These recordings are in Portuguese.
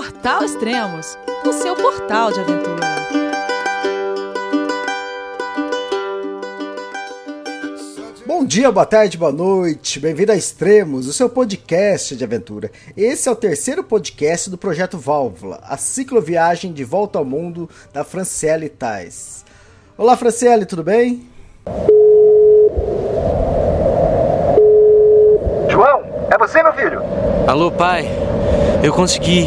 Portal Extremos, o seu portal de aventura. Bom dia, boa tarde, boa noite. Bem-vindo a Extremos, o seu podcast de aventura. Esse é o terceiro podcast do projeto Válvula, a cicloviagem de volta ao mundo da Franciele Tais. Olá, Franciele, tudo bem? João, é você, meu filho? Alô, pai. Eu consegui.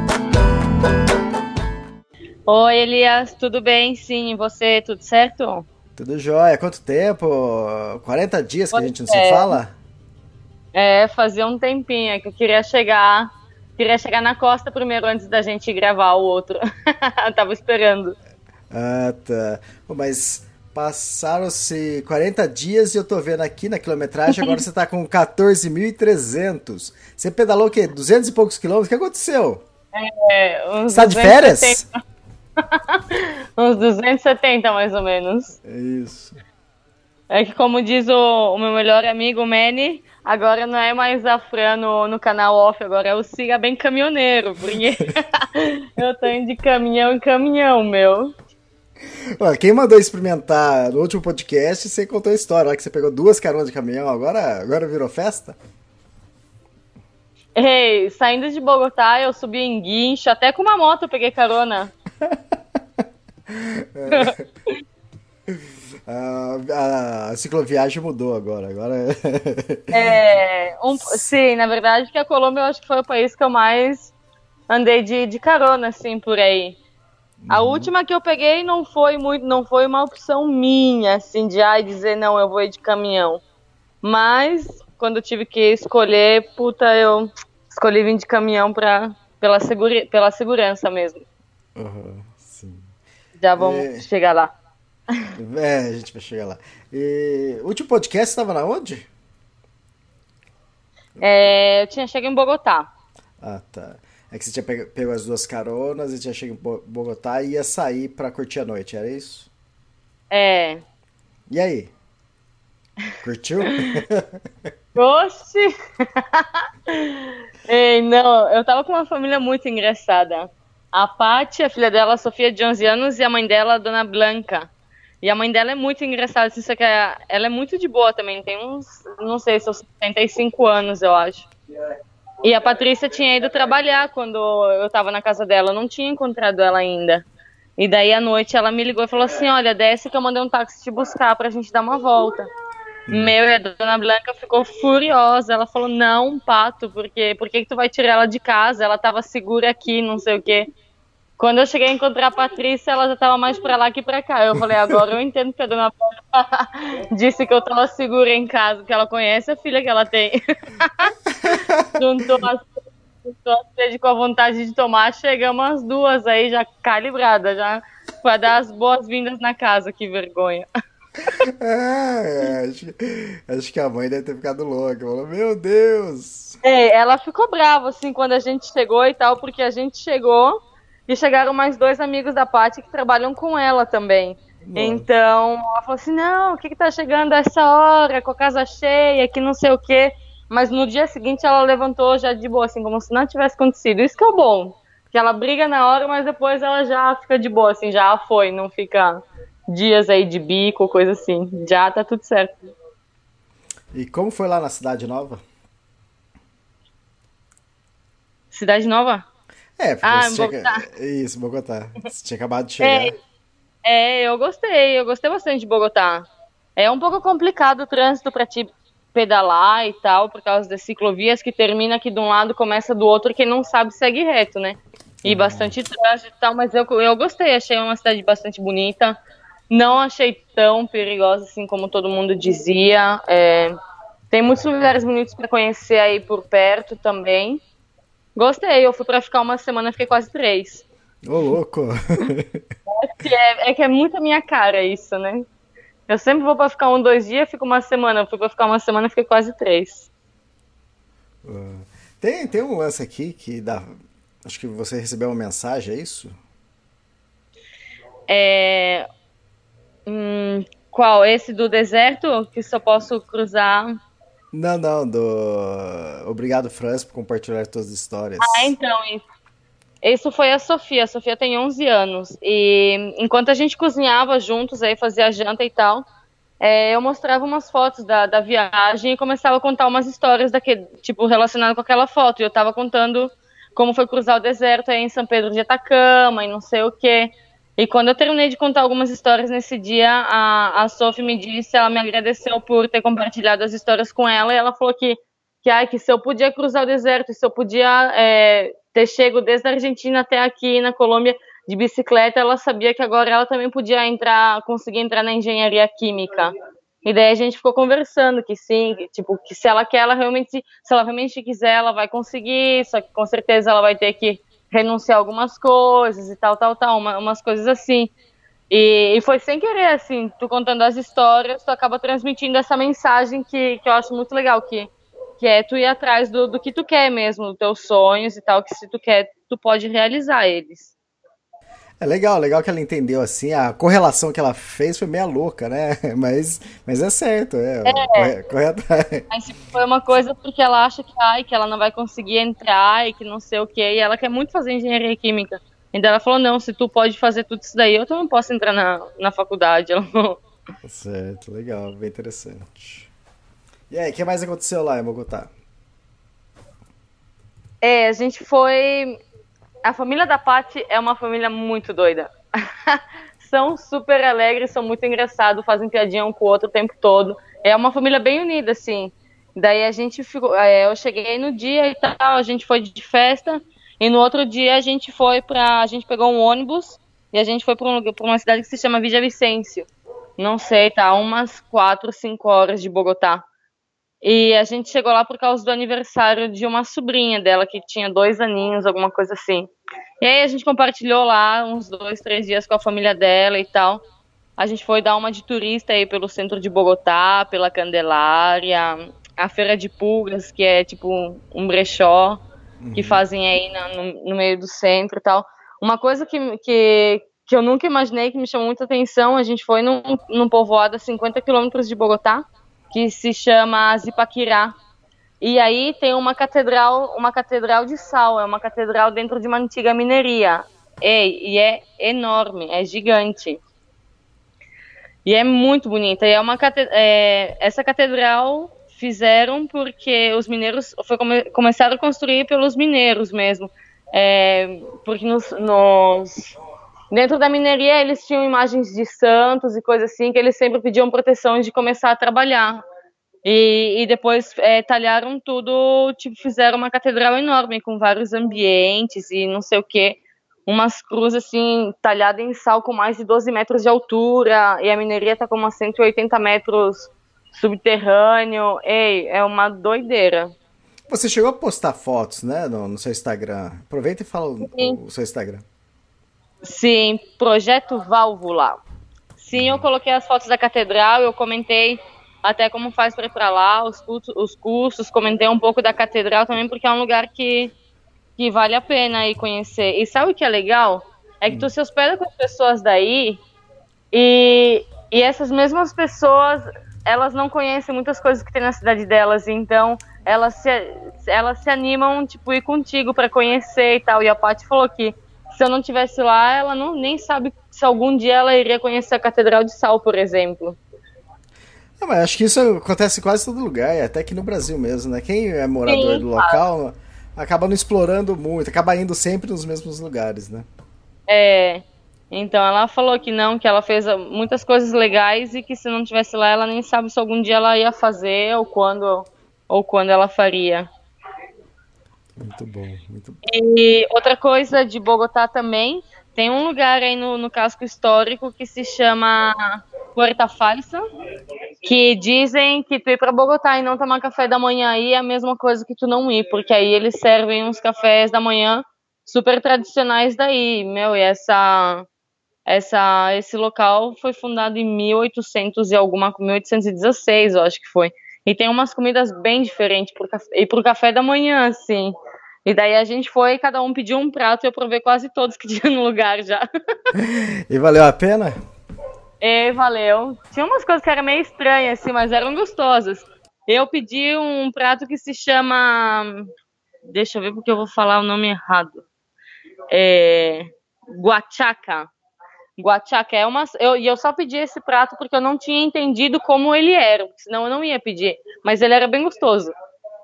Oi, Elias, tudo bem? Sim, e você, tudo certo? Tudo jóia. Quanto tempo? 40 dias que a gente não se é. fala? É, fazia um tempinho que eu queria chegar. Queria chegar na costa primeiro antes da gente gravar o outro. Tava esperando. Ah, tá. Pô, mas passaram-se 40 dias e eu tô vendo aqui na quilometragem, agora você tá com 14.300. Você pedalou o quê? 200 e poucos quilômetros? O que aconteceu? É, Você tá de férias? 270. uns 270 mais ou menos. É isso. É que como diz o, o meu melhor amigo, Manny, agora não é mais a Fran no, no canal off, agora é o Siga Bem Caminhoneiro, porque eu tô indo de caminhão em caminhão, meu. Ó, quem mandou experimentar no último podcast, você contou a história, lá que você pegou duas caronas de caminhão, agora, agora virou festa? Ei, saindo de Bogotá, eu subi em guincho, até com uma moto eu peguei carona. A, a cicloviagem mudou agora. Agora É, um- sim, na verdade que a Colômbia eu acho que foi o país que eu mais andei de, de carona, assim, por aí. A última que eu peguei não foi muito, não foi uma opção minha, assim, de ai, dizer não, eu vou ir de caminhão. Mas quando eu tive que escolher, puta, eu escolhi vir de caminhão pra, pela, segura, pela segurança mesmo. Aham, sim. Já vamos É. chegar lá. É, a gente vai chegar lá. E, o último podcast estava na onde? É, eu tinha chegado em Bogotá. Ah, tá. É que você tinha pego, pego as duas caronas e tinha chegado em Bo- Bogotá e ia sair pra curtir a noite, era isso? É. E aí? Curtiu? Oxi! Ei, não, eu tava com uma família muito engraçada. A Paty, a filha dela, a Sofia, de 11 anos, e a mãe dela, a Dona Blanca. E a mãe dela é muito engraçada, assim, só que a- ela é muito de boa também, tem uns, não sei, seus 75 anos, eu acho. E a Patrícia tinha ido trabalhar quando eu tava na casa dela, eu não tinha encontrado ela ainda. E daí à noite ela me ligou e falou assim: Olha, desce que eu mandei um táxi te buscar pra gente dar uma volta. Meu e a dona Blanca ficou furiosa. Ela falou: Não, pato, porque por que, que tu vai tirar ela de casa? Ela tava segura aqui, não sei o quê. Quando eu cheguei a encontrar a Patrícia, ela já tava mais pra lá que pra cá. Eu falei: Agora eu entendo que a dona Blanca disse que eu tava segura em casa, que ela conhece a filha que ela tem. Juntou a juntou a sede com a vontade de tomar, chegamos as duas aí já calibradas, já pra dar as boas-vindas na casa, que vergonha. É, acho, acho que a mãe deve ter ficado louca. Falou, meu Deus! É, ela ficou brava, assim, quando a gente chegou e tal, porque a gente chegou e chegaram mais dois amigos da Paty que trabalham com ela também. Então, ela falou assim, não, o que que tá chegando a essa hora, com a casa cheia, que não sei o quê. Mas no dia seguinte ela levantou já de boa, assim, como se não tivesse acontecido. Isso que é o bom. Que ela briga na hora, mas depois ela já fica de boa, assim, já foi, não fica dias aí de bico, coisa assim. Já tá tudo certo. E como foi lá na Cidade Nova? Cidade Nova? É, porque Ah, você tinha... Bogotá. Isso, Bogotá. Você tinha acabado de chegar. É, é, eu gostei, eu gostei bastante de Bogotá. É um pouco complicado o trânsito para te pedalar e tal, por causa das ciclovias que termina aqui de um lado, começa do outro, quem não sabe segue reto, né? E bastante trânsito e tal, mas eu, eu gostei, achei uma cidade bastante bonita. Não achei tão perigosa assim como todo mundo dizia. É, tem muitos lugares bonitos para conhecer aí por perto também. Gostei, eu fui para ficar uma semana, fiquei quase três. Ô, louco! é, é, que é muito a minha cara isso, né? Eu sempre vou pra ficar um, dois dias, fico uma semana. Eu fui pra ficar uma semana, fiquei quase três. Uh, tem, tem um lance aqui que dá. Acho que você recebeu uma mensagem, é isso? É. Hum, qual? Esse do deserto? Que só posso cruzar. Não, não, do. Obrigado, Franz, por compartilhar suas histórias. Ah, então, isso. Isso foi a Sofia. A Sofia tem 11 anos. E enquanto a gente cozinhava juntos, aí fazia janta e tal, é, eu mostrava umas fotos da, da viagem e começava a contar umas histórias daquele, tipo, relacionadas com aquela foto. E eu tava contando como foi cruzar o deserto aí em São Pedro de Atacama e não sei o quê. E quando eu terminei de contar algumas histórias nesse dia, a, a Sophie me disse, ela me agradeceu por ter compartilhado as histórias com ela, e ela falou que, que, ai, que se eu podia cruzar o deserto, se eu podia é, ter chego desde a Argentina até aqui na Colômbia de bicicleta, ela sabia que agora ela também podia entrar, conseguir entrar na engenharia química. E daí a gente ficou conversando que sim, que, tipo, que se ela quer, ela realmente, se ela realmente quiser, ela vai conseguir, só que com certeza ela vai ter que renunciar algumas coisas e tal, tal, tal, uma, umas coisas assim. E, e, foi sem querer, assim, tu contando as histórias, tu acaba transmitindo essa mensagem que, que eu acho muito legal, que, que é tu ir atrás do, do que tu quer mesmo, dos teus sonhos e tal, que se tu quer, tu pode realizar eles. É legal, legal que ela entendeu assim, a correlação que ela fez foi meia louca, né? Mas, mas é certo, é, é. Corre, corre atrás. Mas tipo, foi uma coisa porque ela acha que, ai, que ela não vai conseguir entrar e que não sei o que, e ela quer muito fazer engenharia química. Então ela falou, não, se tu pode fazer tudo isso daí, eu também posso entrar na, na faculdade. Ela falou. Certo, legal, bem interessante. E aí, o que mais aconteceu lá em Bogotá? É, a gente foi a família da Paty é uma família muito doida. são super alegres, são muito engraçados, fazem piadinha um com o outro o tempo todo. É uma família bem unida, assim. Daí a gente ficou. É, eu cheguei no dia e tal, a gente foi de festa. E no outro dia a gente foi pra. A gente pegou um ônibus e a gente foi pra, um, pra uma cidade que se chama Vicêncio. Não sei, tá? Umas 4, 5 horas de Bogotá. E a gente chegou lá por causa do aniversário de uma sobrinha dela, que tinha dois aninhos, alguma coisa assim. E aí a gente compartilhou lá uns dois, três dias com a família dela e tal. A gente foi dar uma de turista aí pelo centro de Bogotá, pela Candelária, a Feira de Pulgas, que é tipo um brechó uhum. que fazem aí no, no, meio do centro e tal. Uma coisa que, que, que eu nunca imaginei, que me chamou muita atenção, a gente foi num, num povoado a 50 quilômetros de Bogotá, que se chama Zipaquirá. E aí tem uma catedral, uma catedral de sal, é uma catedral dentro de uma antiga mineria. E, e é enorme, é gigante. E é muito bonita. E é uma é, essa catedral fizeram porque os mineiros foi come, começaram a construir pelos mineiros mesmo, é, porque nos, nos, dentro da mineria eles tinham imagens de santos e coisas assim que eles sempre pediam proteção de começar a trabalhar. E, e depois é, talharam tudo, tipo, fizeram uma catedral enorme com vários ambientes e não sei o que. Umas cruzes assim, talhadas em sal com mais de 12 metros de altura. E a mineria tá com umas 180 metros subterrâneo. Ei, é uma doideira. Você chegou a postar fotos, né, no, no seu Instagram. Aproveita e fala o, o, seu Instagram. Sim, Projeto Válvula. Sim, eu coloquei as fotos da catedral, eu comentei até como faz para ir para lá, os cursos, os cursos, comentei um pouco da catedral também, porque é um lugar que, que vale a pena ir conhecer. E sabe o que é legal? É que tu se hospeda com as pessoas daí e, e essas mesmas pessoas, elas não conhecem muitas coisas que tem na cidade delas, então elas se, elas se animam, tipo, ir contigo para conhecer e tal. E a Paty falou que se eu não tivesse lá, ela não nem sabe se algum dia ela iria conhecer a Catedral de Sal, por exemplo. Não, mas acho que isso acontece em quase todo lugar, até aqui no Brasil mesmo, né? Quem é morador Sim, do local acaba não explorando muito, acaba indo sempre nos mesmos lugares, né? É. Então ela falou que não, que ela fez muitas coisas legais e que se não tivesse lá, ela nem sabe se algum dia ela ia fazer ou quando ou quando ela faria. Muito bom, muito bom. E outra coisa de Bogotá também, tem um lugar aí no, no casco histórico que se chama Puerta Falsa, que dizem que tu ir para Bogotá e não tomar café da manhã aí é a mesma coisa que tu não ir, porque aí eles servem uns cafés da manhã super tradicionais daí, meu, e essa essa esse local foi fundado em 1800 e alguma 1816, eu acho que foi. E tem umas comidas bem diferentes pro e pro café da manhã, assim. E daí a gente foi, cada um pediu um prato e eu provei quase todos que tinha no lugar já. E valeu a pena? E valeu. Tinha umas coisas que eram meio estranhas, assim, mas eram gostosas. Eu pedi um prato que se chama. Deixa eu ver porque eu vou falar o nome errado. É. Guachaca. Guachaca é uma. Eu, e eu só pedi esse prato porque eu não tinha entendido como ele era, senão eu não ia pedir. Mas ele era bem gostoso.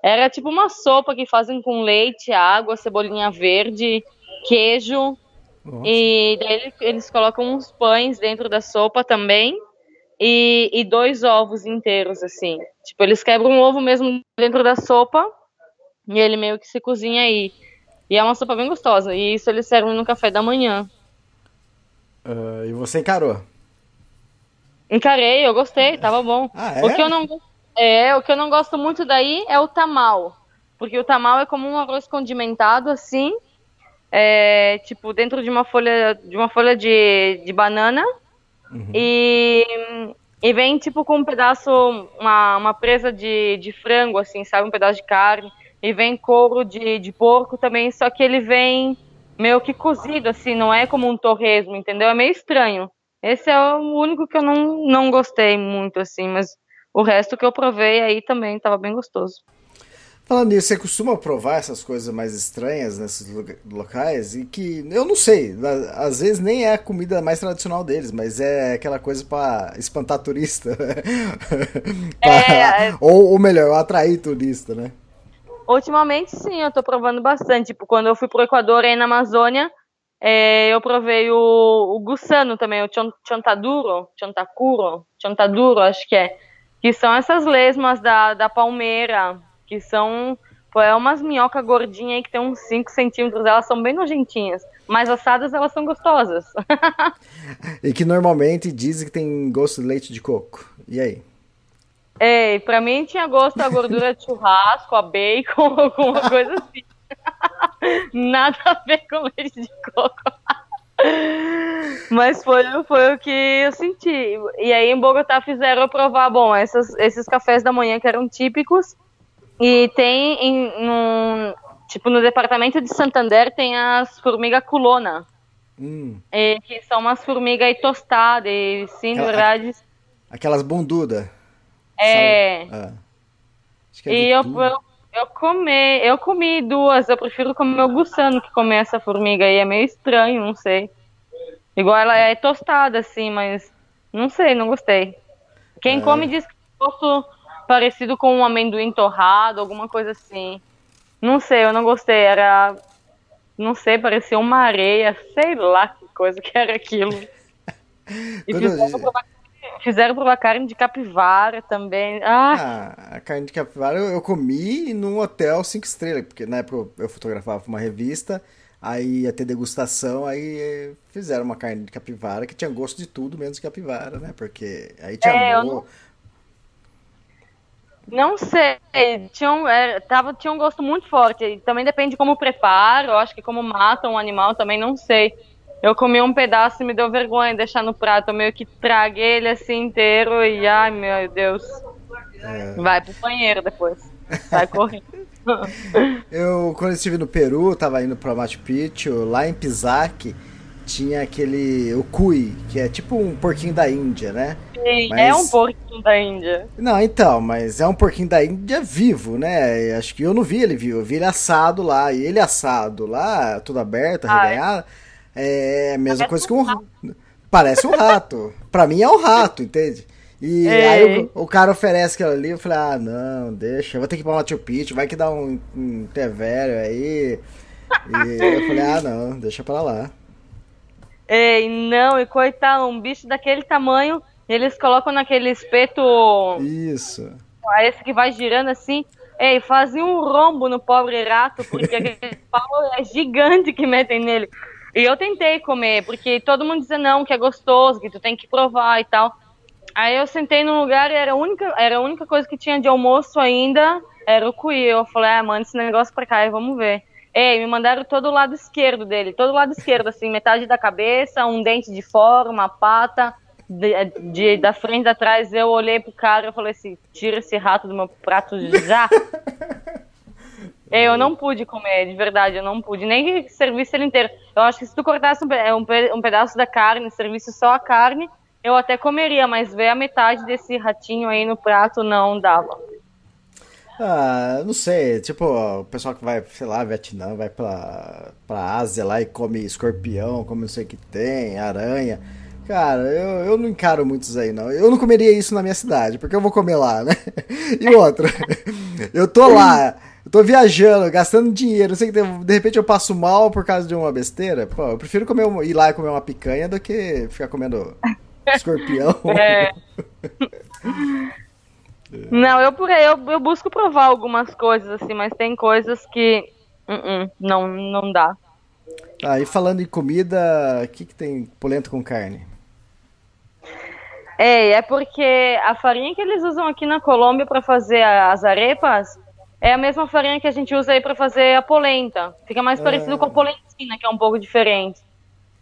Era tipo uma sopa que fazem com leite, água, cebolinha verde, queijo. Nossa. E daí eles colocam uns pães dentro da sopa também. E, e dois ovos inteiros, assim. Tipo, eles quebram um ovo mesmo dentro da sopa. E ele meio que se cozinha aí. E é uma sopa bem gostosa. E isso eles servem no café da manhã. Ah, e você encarou? Encarei, eu gostei, tava bom. Ah, é? O que eu não go- é, o que eu não gosto muito daí é o tamal, porque o tamal é como um arroz condimentado assim, é, tipo dentro de uma folha de uma folha de, de banana. E, e vem tipo com um pedaço uma, uma presa de, de frango assim, sabe, um pedaço de carne. E vem couro de, de porco também, só que ele vem meio que cozido assim, não é como um torresmo, entendeu? É meio estranho. Esse é o único que eu não, não gostei muito, assim, mas o resto que eu provei aí também tava bem gostoso. Falando nisso, você costuma provar essas coisas mais estranhas nesses locais? E que, eu não sei, às vezes nem é a comida mais tradicional deles, mas é aquela coisa pra espantar turista. Pra- É, é. Ou, ou melhor, atrair turista, né? Ultimamente, sim, eu tô provando bastante. Tipo, quando eu fui pro Equador aí na Amazônia, é, eu provei o, o gusano também, o chon- chontaduro, chontacuro, chontaduro, acho que é. Que são essas lesmas da, da palmeira, que são, pô, é umas minhoca gordinha aí que tem uns 5 centímetros, elas são bem nojentinhas. Mas assadas elas são gostosas. E que normalmente dizem que tem gosto de leite de coco. E aí? Ei, pra mim tinha gosto a gordura de churrasco, a bacon, alguma coisa assim. Nada a ver com leite de coco. Mas foi, foi o que eu senti. E aí em Bogotá fizeram eu provar, bom, essas, esses cafés da manhã que eram típicos. E tem, em, num- tipo, no departamento de Santander tem as formiga culona. Hum, eh, que são umas formigas aí tostadas. E sim, Aquela- verdade, aquelas bunduda. é... Ah. Acho que é E eu, eu, eu comi, eu comi duas, eu prefiro comer o gusano que comer essa formiga aí, é meio estranho, não sei. Igual ela é tostada, assim, mas não sei, não gostei. Quem É. come diz que tem gosto parecido com um amendoim torrado, alguma coisa assim. Não sei, eu não gostei, era. Não sei, parecia uma areia, sei lá que coisa que era aquilo. E Quando provar, fizeram provar carne de capivara também. Ah, Ah, a carne de capivara eu, eu comi num hotel cinco estrelas, porque na época eu, eu fotografava uma revista, aí ia ter degustação, aí fizeram uma carne de capivara que tinha gosto de tudo menos de capivara, né? Porque aí tinha É, mo- não- sei, tinha um, é, tava, tinha um gosto muito forte. Também depende de como prepara, eu acho que como mata um animal também, não sei. Eu comi um pedaço e me deu vergonha de deixar no prato. Eu meio que traguei ele assim inteiro e, ai meu Deus. Vai pro banheiro depois. Vai correndo. Eu, quando eu estive no Peru, tava indo pra Machu Picchu, lá em Pisac, tinha aquele, o cuy, que é tipo um porquinho da Índia, né? Sim, Mas- É um porquinho da Índia. Não, então, mas é um porquinho da Índia vivo, né? Acho que eu não vi ele vivo, eu vi ele assado lá. E ele assado lá, tudo aberto, Ah, é? É a mesma Parece coisa que um um rato. Parece um rato. pra mim é um rato, entende? E Ei. aí o, o cara oferece aquilo ali, eu falei, ah, não, deixa, eu vou ter que ir pra Machu Picchu, vai que dá um, um té velho aí. E eu falei, ah, não, deixa pra lá. Ei, não, e coitado, um bicho daquele tamanho, eles colocam naquele espeto Isso. esse que vai girando assim. Ei, fazia um rombo no pobre rato, porque aquele pau é gigante que metem nele. E eu tentei comer, porque todo mundo dizia não, que é gostoso, que tu tem que provar e tal. Aí eu sentei num lugar e era a única, era a única coisa que tinha de almoço ainda, era o cuí. Eu falei, ah, manda esse negócio pra cá e vamos ver. Ei, me mandaram todo o lado esquerdo dele, todo o lado esquerdo, assim, metade da cabeça, um dente de fora, uma pata, de, de, da frente da trás. Eu olhei pro cara e falei assim: tira esse rato do meu prato já. Eu não pude comer, de verdade, eu não pude. Nem que servisse ele inteiro. Eu acho que se tu cortasse um, um pedaço da carne, servisse só a carne, eu até comeria, mas ver a metade desse ratinho aí no prato não dava. Ah, não sei, tipo, o pessoal que vai, sei lá, Vietnã, vai pra, pra Ásia lá e come escorpião, come não sei o que tem, aranha. Cara, eu, eu não encaro muitos aí, não. Eu não comeria isso na minha cidade, porque eu vou comer lá, né? E outra, eu tô lá, eu tô viajando, gastando dinheiro, sei que de repente eu passo mal por causa de uma besteira. Pô, eu prefiro comer, ir lá e comer uma picanha do que ficar comendo escorpião. É. Não, eu, eu, eu busco provar algumas coisas, assim, mas tem coisas que uh -uh, não, não dá. Ah, e falando em comida, o que, que tem polenta com carne? É, é porque a farinha que eles usam aqui na Colômbia para fazer as arepas é a mesma farinha que a gente usa aí para fazer a polenta. Fica mais parecido é. com a polentina, que é um pouco diferente.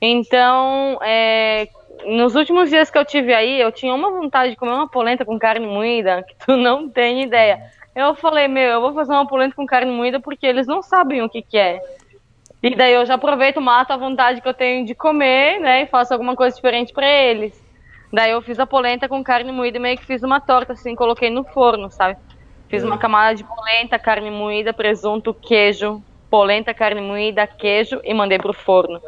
Então, é, nos últimos dias que eu tive aí, eu tinha uma vontade de comer uma polenta com carne moída, que tu não tem ideia. Eu falei, meu, eu vou fazer uma polenta com carne moída porque eles não sabem o que, que é. E daí eu já aproveito, mato a vontade que eu tenho de comer, né, e faço alguma coisa diferente para eles. Daí eu fiz a polenta com carne moída e meio que fiz uma torta, assim, coloquei no forno, sabe? Fiz uma camada de polenta, carne moída, presunto, queijo, polenta, carne moída, queijo e mandei pro forno.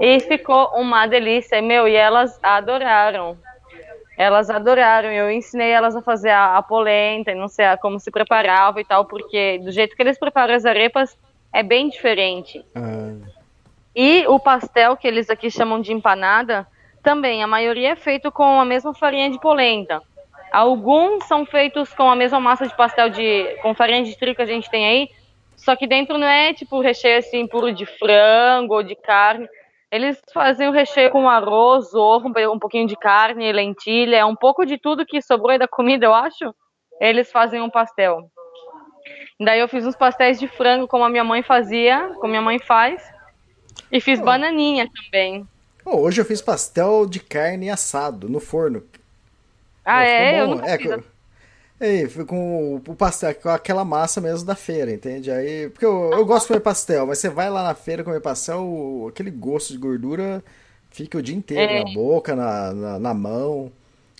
E ficou uma delícia, meu, e elas adoraram. Elas adoraram, eu ensinei elas a fazer a, a polenta e não sei a, como se preparava e tal, porque do jeito que eles preparam as arepas é bem diferente. Ah. E o pastel, que eles aqui chamam de empanada, também, a maioria é feito com a mesma farinha de polenta. Alguns são feitos com a mesma massa de pastel de com farinha de trigo que a gente tem aí, só que dentro não é tipo recheio assim puro de frango ou de carne. Eles fazem o recheio com arroz, ovo, um pouquinho de carne, lentilha, um pouco de tudo que sobrou aí da comida, eu acho. Eles fazem um pastel. Daí eu fiz uns pastéis de frango como a minha mãe fazia, como minha mãe faz. E fiz oh. bananinha também. Oh, hoje eu fiz pastel de carne assado no forno. Ah, é? Eu não é, fiz. É, com o pastel, com aquela massa mesmo da feira, entende? Aí, porque eu, eu gosto de comer pastel, mas você vai lá na feira comer pastel, aquele gosto de gordura fica o dia inteiro é. na boca, na, na, na, mão.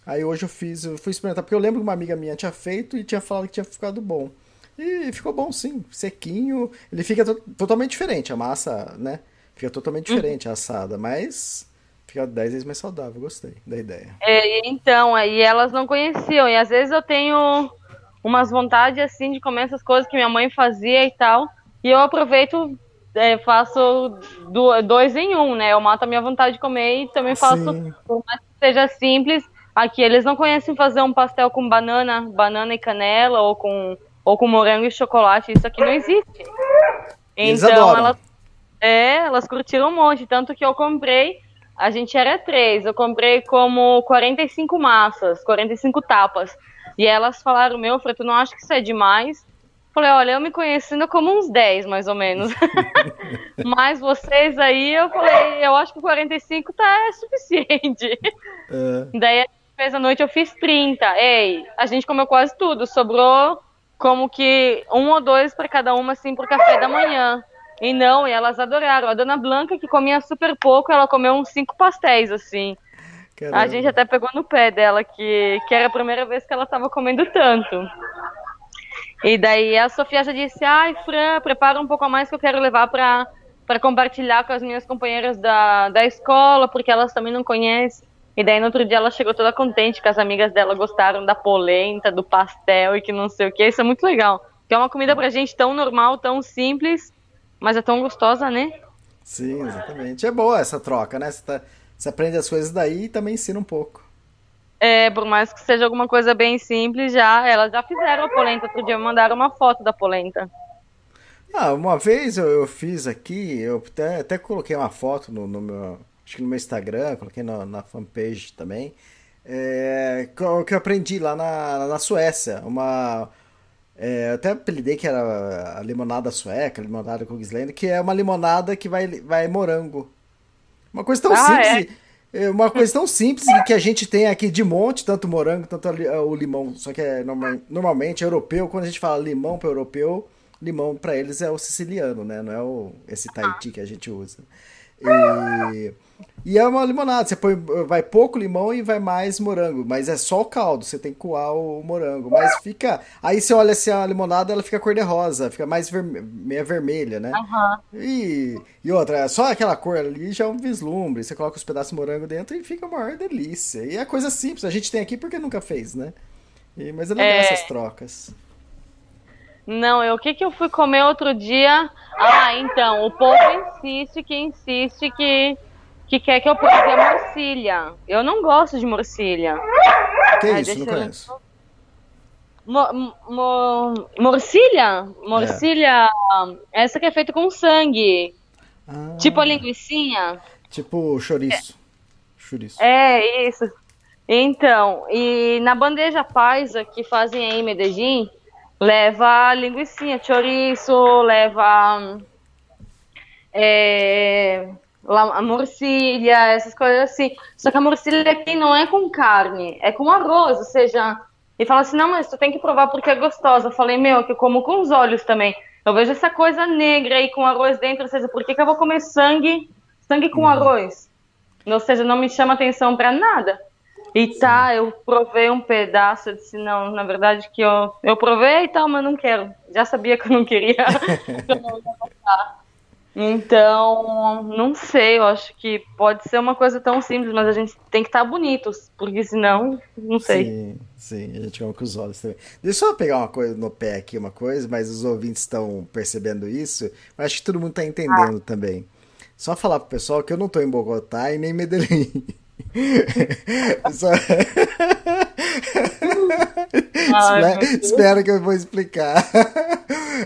Aí hoje eu fiz, eu fui experimentar, porque eu lembro que uma amiga minha tinha feito e tinha falado que tinha ficado bom. E ficou bom sim, sequinho. Ele fica to totalmente diferente, a massa, né? Fica totalmente uhum. diferente, assada, mas fica 10 vezes mais saudável. Gostei da ideia. É, então, aí elas não conheciam. E às vezes eu tenho umas vontades assim de comer essas coisas que minha mãe fazia e tal. E eu aproveito, é, faço do, dois em um, né? Eu mato a minha vontade de comer e também faço, Sim. por mais que seja simples. Aqui eles não conhecem fazer um pastel com banana, banana e canela, ou com, ou com morango e chocolate. Isso aqui não existe. Então elas, é, elas curtiram um monte. Tanto que eu comprei a gente era três. Eu comprei como 45 massas, 45 tapas. E elas falaram, meu, Fred, tu não acha que isso é demais? Falei, olha, eu me conhecendo como uns 10, mais ou menos. Mas vocês aí, eu falei, eu acho que 45 tá é suficiente. É. Daí a fez a noite, eu fiz 30. Ei, a gente comeu quase tudo. Sobrou como que um ou dois para cada uma, assim, pro café da manhã. E não, e elas adoraram. A dona Blanca, que comia super pouco, ela comeu uns cinco pastéis, assim. Caramba. A gente até pegou no pé dela, que, que era a primeira vez que ela estava comendo tanto. E daí a Sofia já disse: Ai, Fran, prepara um pouco a mais que eu quero levar para para compartilhar com as minhas companheiras da, da escola, porque elas também não conhecem. E daí no outro dia ela chegou toda contente que as amigas dela gostaram da polenta, do pastel e que não sei o que. Isso é muito legal. Que é uma comida pra gente tão normal, tão simples, mas é tão gostosa, né? Sim, exatamente. É boa essa troca, né? Você, tá, você aprende as coisas daí e também ensina um pouco. É, por mais que seja alguma coisa bem simples, já elas já fizeram a polenta. Outro dia me mandaram uma foto da polenta. Ah, uma vez eu, eu fiz aqui, eu até, até coloquei uma foto no, no, meu, acho que no meu Instagram, coloquei na, na fanpage também, é, que, eu, que eu aprendi lá na, na Suécia, uma É, eu até apelidei que era a limonada sueca, a limonada Kugslande, que é uma limonada que vai, vai morango. Uma coisa tão Ah, simples. é, Uma coisa tão simples que a gente tem aqui de monte, tanto morango, tanto a li- o limão. Só que é norma- normalmente europeu, quando a gente fala limão para europeu, limão para eles é o siciliano, né? Não é o, esse Tahiti que a gente usa. E, e é uma limonada, você põe, vai pouco limão e vai mais morango, mas é só o caldo, você tem que coar o morango, mas fica, aí você olha assim a limonada, ela fica cor de rosa, fica mais verme, meia vermelha, né? E, e outra, só aquela cor ali já é um vislumbre, você coloca os pedaços de morango dentro e fica uma maior delícia. E é coisa simples, a gente tem aqui porque nunca fez, né? E, mas é legal É. essas trocas. Não, eu, o que que eu fui comer outro dia? Ah, então, o povo insiste que insiste que, que quer que eu prove a morcilha. Eu não gosto de morcilha. Que Ai, isso, não eu- conheço. Mo, mo, morcilha? Morcilha, essa que é feita com sangue. Ah, Tipo a linguicinha. Tipo chouriço. Chouriço. É, isso. Então, e na bandeja paisa que fazem aí em Medellín, leva linguicinha, chouriço, leva é, a morcilha, essas coisas assim. Só que a morcilha aqui não é com carne, é com arroz, ou seja, e fala assim, não, mas tu tem que provar porque é gostosa. Eu falei, meu, é que eu como com os olhos também. Eu vejo essa coisa negra aí com arroz dentro, ou seja, por que, que eu vou comer sangue, sangue com arroz? Ou seja, não me chama atenção pra nada. E tá, eu provei um pedaço, eu disse, não, na verdade que eu, eu provei e tal, mas não quero. Já sabia que eu não queria. que eu não ia gostar. Então, não sei, eu acho que pode ser uma coisa tão simples, mas a gente tem que estar bonitos, porque senão, não sei. Sim, sim, a gente come com os olhos também. Deixa eu pegar uma coisa no pé aqui, uma coisa, mas os ouvintes estão percebendo isso. Eu acho que todo mundo está entendendo também. Só falar pro pessoal que eu não tô em Bogotá e nem em Medellín. Só... Ai, Espera- que eu vou explicar.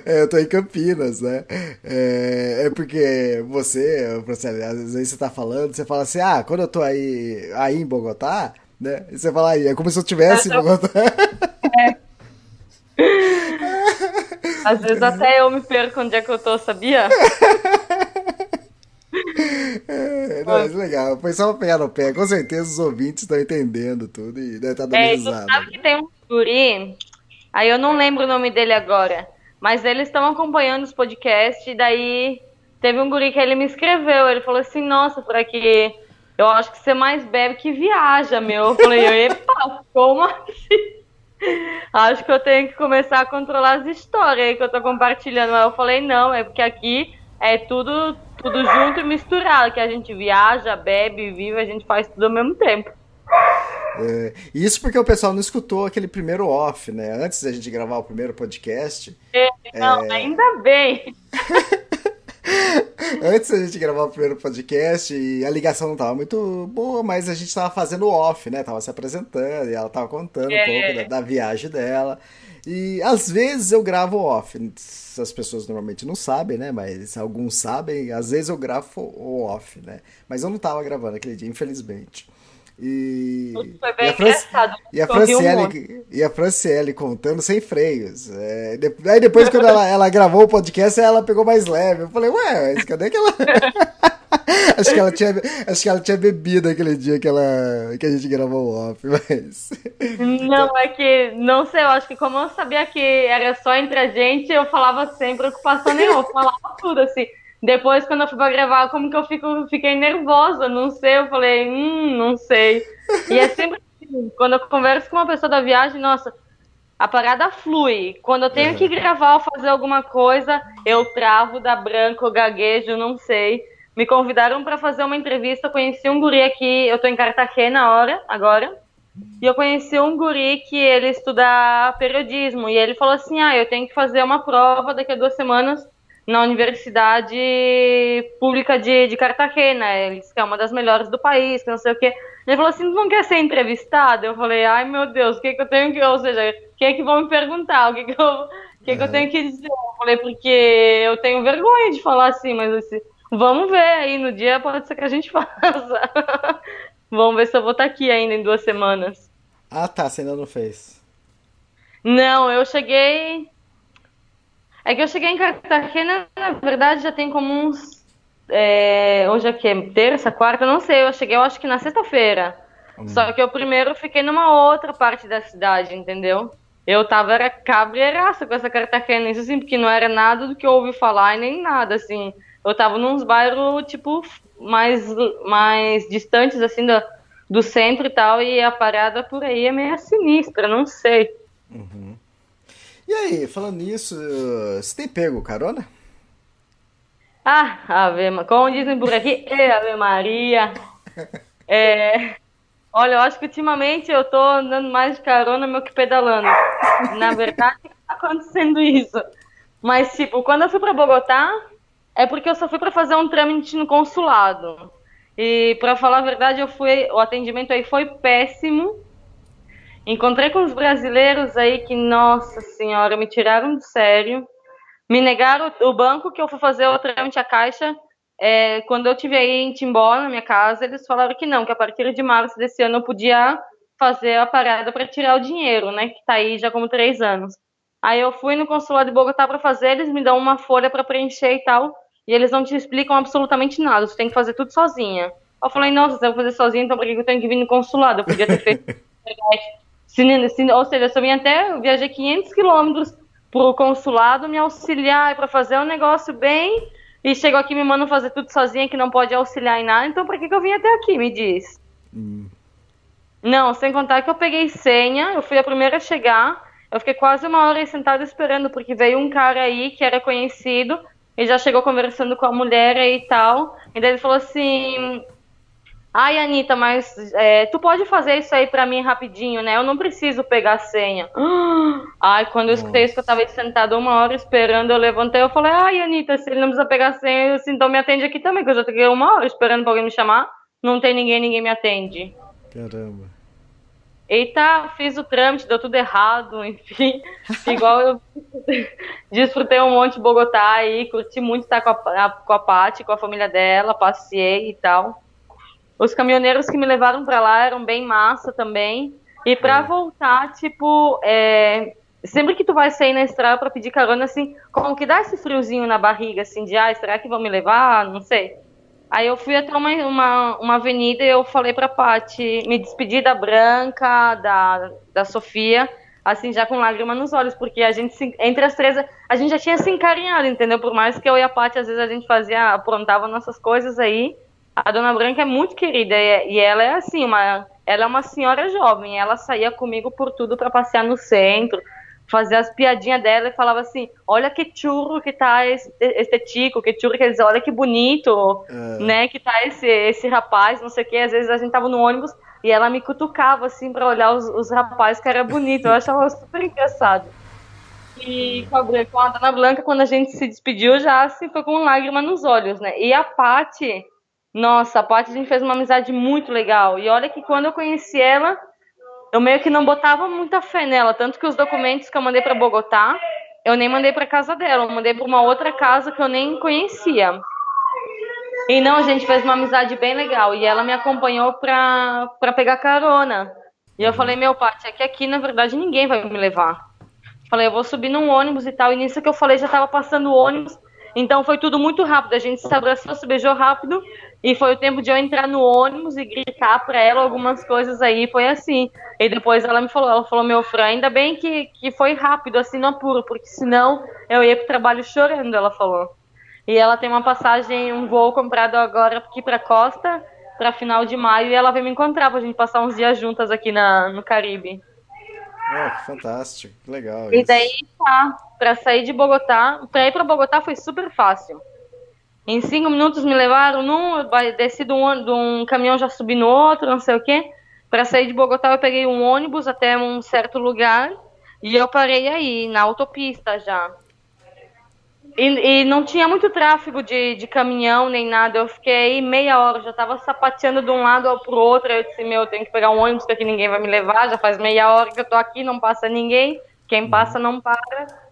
É, eu tô em Campinas, né? É, é porque você, Franciele, às vezes você tá falando, você fala assim, ah, quando eu tô aí, aí em Bogotá, né? E você fala aí, é como se eu estivesse em Bogotá. Às vezes até eu me perco onde é que eu tô, sabia? É, mas legal, foi só pra pegar no pé. Com certeza os ouvintes estão entendendo tudo e deve estar dando É, risada. sabe que tem um guri, aí eu não lembro o nome dele agora, mas eles estão acompanhando os podcasts, e daí teve um guri que ele me escreveu, ele falou assim, nossa, por aqui, eu acho que você mais bebe que viaja, meu. Eu falei, epa, como assim? Acho que eu tenho que começar a controlar as histórias aí que eu tô compartilhando. Aí eu falei, não, é porque aqui é tudo, tudo junto e misturado, que a gente viaja, bebe, vive, a gente faz tudo ao mesmo tempo. É, isso porque o pessoal não escutou aquele primeiro off, né? Antes da gente gravar o primeiro podcast. Não, ainda bem. Antes da gente gravar o primeiro podcast, e a ligação não tava muito boa, mas a gente tava fazendo off, né? Tava se apresentando e ela tava contando um pouco da, da viagem dela. E às vezes eu gravo off. As pessoas normalmente não sabem, né? Mas alguns sabem. Às vezes eu gravo off, né? Mas eu não tava gravando aquele dia, infelizmente. E, Foi bem e a, Fran- engraçado. e a vi um. Franciele, e a Franciele contando sem freios. É, aí depois, quando ela, ela gravou o podcast, ela pegou mais leve. Eu falei, ué, mas cadê que ela. acho, que ela tinha, acho que ela tinha bebido aquele dia que, ela, que a gente gravou o off, mas. Não, é que, não sei, eu acho que como eu sabia que era só entre a gente, eu falava sem preocupação nenhuma, eu falava tudo assim. Depois, quando eu fui pra gravar, como que eu fico, fiquei nervosa, não sei, eu falei, hum, não sei. E é sempre assim, quando eu converso com uma pessoa da viagem, nossa, a parada flui. Quando eu tenho que gravar ou fazer alguma coisa, eu travo, dá branco, gaguejo, não sei. Me convidaram para fazer uma entrevista, eu conheci um guri aqui, eu tô em Cartagena na hora, agora. E eu conheci um guri que ele estuda periodismo. E ele falou assim: ah, eu tenho que fazer uma prova daqui a duas semanas na Universidade Pública de, de Cartagena. Ele disse que é uma das melhores do país, que não sei o quê. Ele falou assim: não quer ser entrevistado? Eu falei: ai meu Deus, o que, que eu tenho que. Ou seja, o que é que vão me perguntar? O que, que, eu, o que, que eu tenho que dizer? Eu falei: porque eu tenho vergonha de falar assim, mas assim, vamos ver aí no dia, pode ser que a gente faça. Vamos ver se eu vou estar aqui ainda em duas semanas. Ah, tá, você ainda não fez. Não, eu cheguei É que eu cheguei em Cartagena, na verdade, já tem como uns. É, hoje é que? Terça, quarta, não sei. Eu cheguei, eu acho que na sexta-feira. Só que eu primeiro fiquei numa outra parte da cidade, entendeu? Eu tava era cabreiraça com essa Cartagena, isso assim, porque não era nada do que eu ouvi falar e nem nada, assim. Eu tava nos bairros, tipo, mais, mais distantes, assim, do, do centro e tal, e a parada por aí é meio sinistra, não sei. E aí, falando nisso, você tem pego carona? Ah, Ave, como dizem por aqui, é Ave Maria. É, olha, eu acho que ultimamente eu tô andando mais de carona meu que pedalando. Na verdade, tá acontecendo isso. Mas, tipo, quando eu fui pra Bogotá, é porque eu só fui pra fazer um trâmite no consulado. E, pra falar a verdade, eu fui, o atendimento aí foi péssimo. Encontrei com os brasileiros aí que, nossa senhora, me tiraram do sério. Me negaram o banco que eu fui fazer o trâmite à caixa. é, quando eu tive aí em Timbó, na minha casa, eles falaram que não, que a partir de março desse ano eu podia fazer a parada para tirar o dinheiro, né? Que tá aí já como três anos. Aí eu fui no consulado de Bogotá para fazer, eles me dão uma folha para preencher e tal, e eles não te explicam absolutamente nada, você tem que fazer tudo sozinha. Eu falei, nossa, se eu vou fazer sozinha, então por que eu tenho que vir no consulado? Eu podia ter feito ou seja, se eu vim até, eu viajei 500 quilômetros pro consulado me auxiliar para fazer um negócio bem e chegou aqui me mandam fazer tudo sozinha que não pode auxiliar em nada, então por que, que eu vim até aqui, me diz? Não, sem contar que eu peguei senha, eu fui a primeira a chegar, eu fiquei quase uma hora aí sentada esperando, porque veio um cara aí que era conhecido, e já chegou conversando com a mulher e tal, e daí ele falou assim, Ai, Anitta, mas é, tu pode fazer isso aí pra mim rapidinho, né? Eu não preciso pegar a senha. Ai, quando eu escutei isso, que eu tava sentada uma hora esperando, eu levantei, eu falei, ai, Anitta, se ele não precisa pegar a senha, assim, então me atende aqui também, que eu já fiquei uma hora esperando pra alguém me chamar. Não tem ninguém, ninguém me atende. Caramba. Eita, fiz o trâmite, deu tudo errado, enfim. Igual eu desfrutei um monte de Bogotá aí, curti muito estar com a, com a Paty, com a família dela, passei e tal. Os caminhoneiros que me levaram pra lá eram bem massa também. E pra voltar, tipo, é, sempre que tu vai sair na estrada pra pedir carona, assim, como que dá esse friozinho na barriga, assim, de, ai, será que vão me levar? Não sei. Aí eu fui até uma, uma, uma avenida e eu falei pra Paty, me despedi da Branca, da, da Sofia, assim, já com lágrima nos olhos, porque a gente, se- entre as três, a gente já tinha se encarinhado, entendeu? Por mais que eu e a Paty, às vezes, a gente fazia, aprontava nossas coisas aí, a Dona Branca é muito querida e, e ela é assim, uma, ela é uma senhora jovem, ela saía comigo por tudo pra passear no centro, fazer as piadinhas dela e falava assim, olha que churro que tá esse, esse tico, que churro quer dizer, olha que bonito, né, que tá esse, esse rapaz, não sei o que, às vezes a gente tava no ônibus e ela me cutucava assim pra olhar os, os rapazes que era bonito, eu achava super engraçado. E com a, com a Dona Blanca, quando a gente se despediu, já assim, foi com lágrima nos olhos, né? E a Paty, nossa, a Paty a gente fez uma amizade muito legal. E olha que quando eu conheci ela, eu meio que não botava muita fé nela, tanto que os documentos que eu mandei para Bogotá, eu nem mandei para casa dela, eu mandei para uma outra casa que eu nem conhecia. E não, a gente fez uma amizade bem legal e ela me acompanhou pra, pra pegar carona. E eu falei, meu Paty, é que aqui na verdade ninguém vai me levar. Falei, eu vou subir num ônibus e tal. E nisso que eu falei, já tava passando o ônibus. Então foi tudo muito rápido. A gente se abraçou, se beijou rápido. E foi o tempo de eu entrar no ônibus e gritar pra ela algumas coisas aí. Foi assim. E depois ela me falou, ela falou, meu Fran, ainda bem que, que foi rápido, assim, no apuro. Porque senão eu ia pro trabalho chorando, ela falou. E ela tem uma passagem, um voo comprado agora aqui pra Costa, pra final de maio. E ela veio me encontrar pra gente passar uns dias juntas aqui na, no Caribe. Oh, que fantástico, que legal. E isso. daí, tá, pra sair de Bogotá, pra ir pra Bogotá foi super fácil. Em cinco minutos me levaram num, desci de um, de um caminhão, já subi no outro, não sei o quê. Pra sair de Bogotá eu peguei um ônibus até um certo lugar e eu parei aí, na autopista já. E, e não tinha muito tráfego de, de caminhão nem nada. Eu fiquei meia hora, já tava sapateando de um lado ao pro outro. Eu disse, meu, eu tenho que pegar um ônibus que aqui ninguém vai me levar. Já faz meia hora que eu tô aqui, não passa ninguém. Quem passa não para.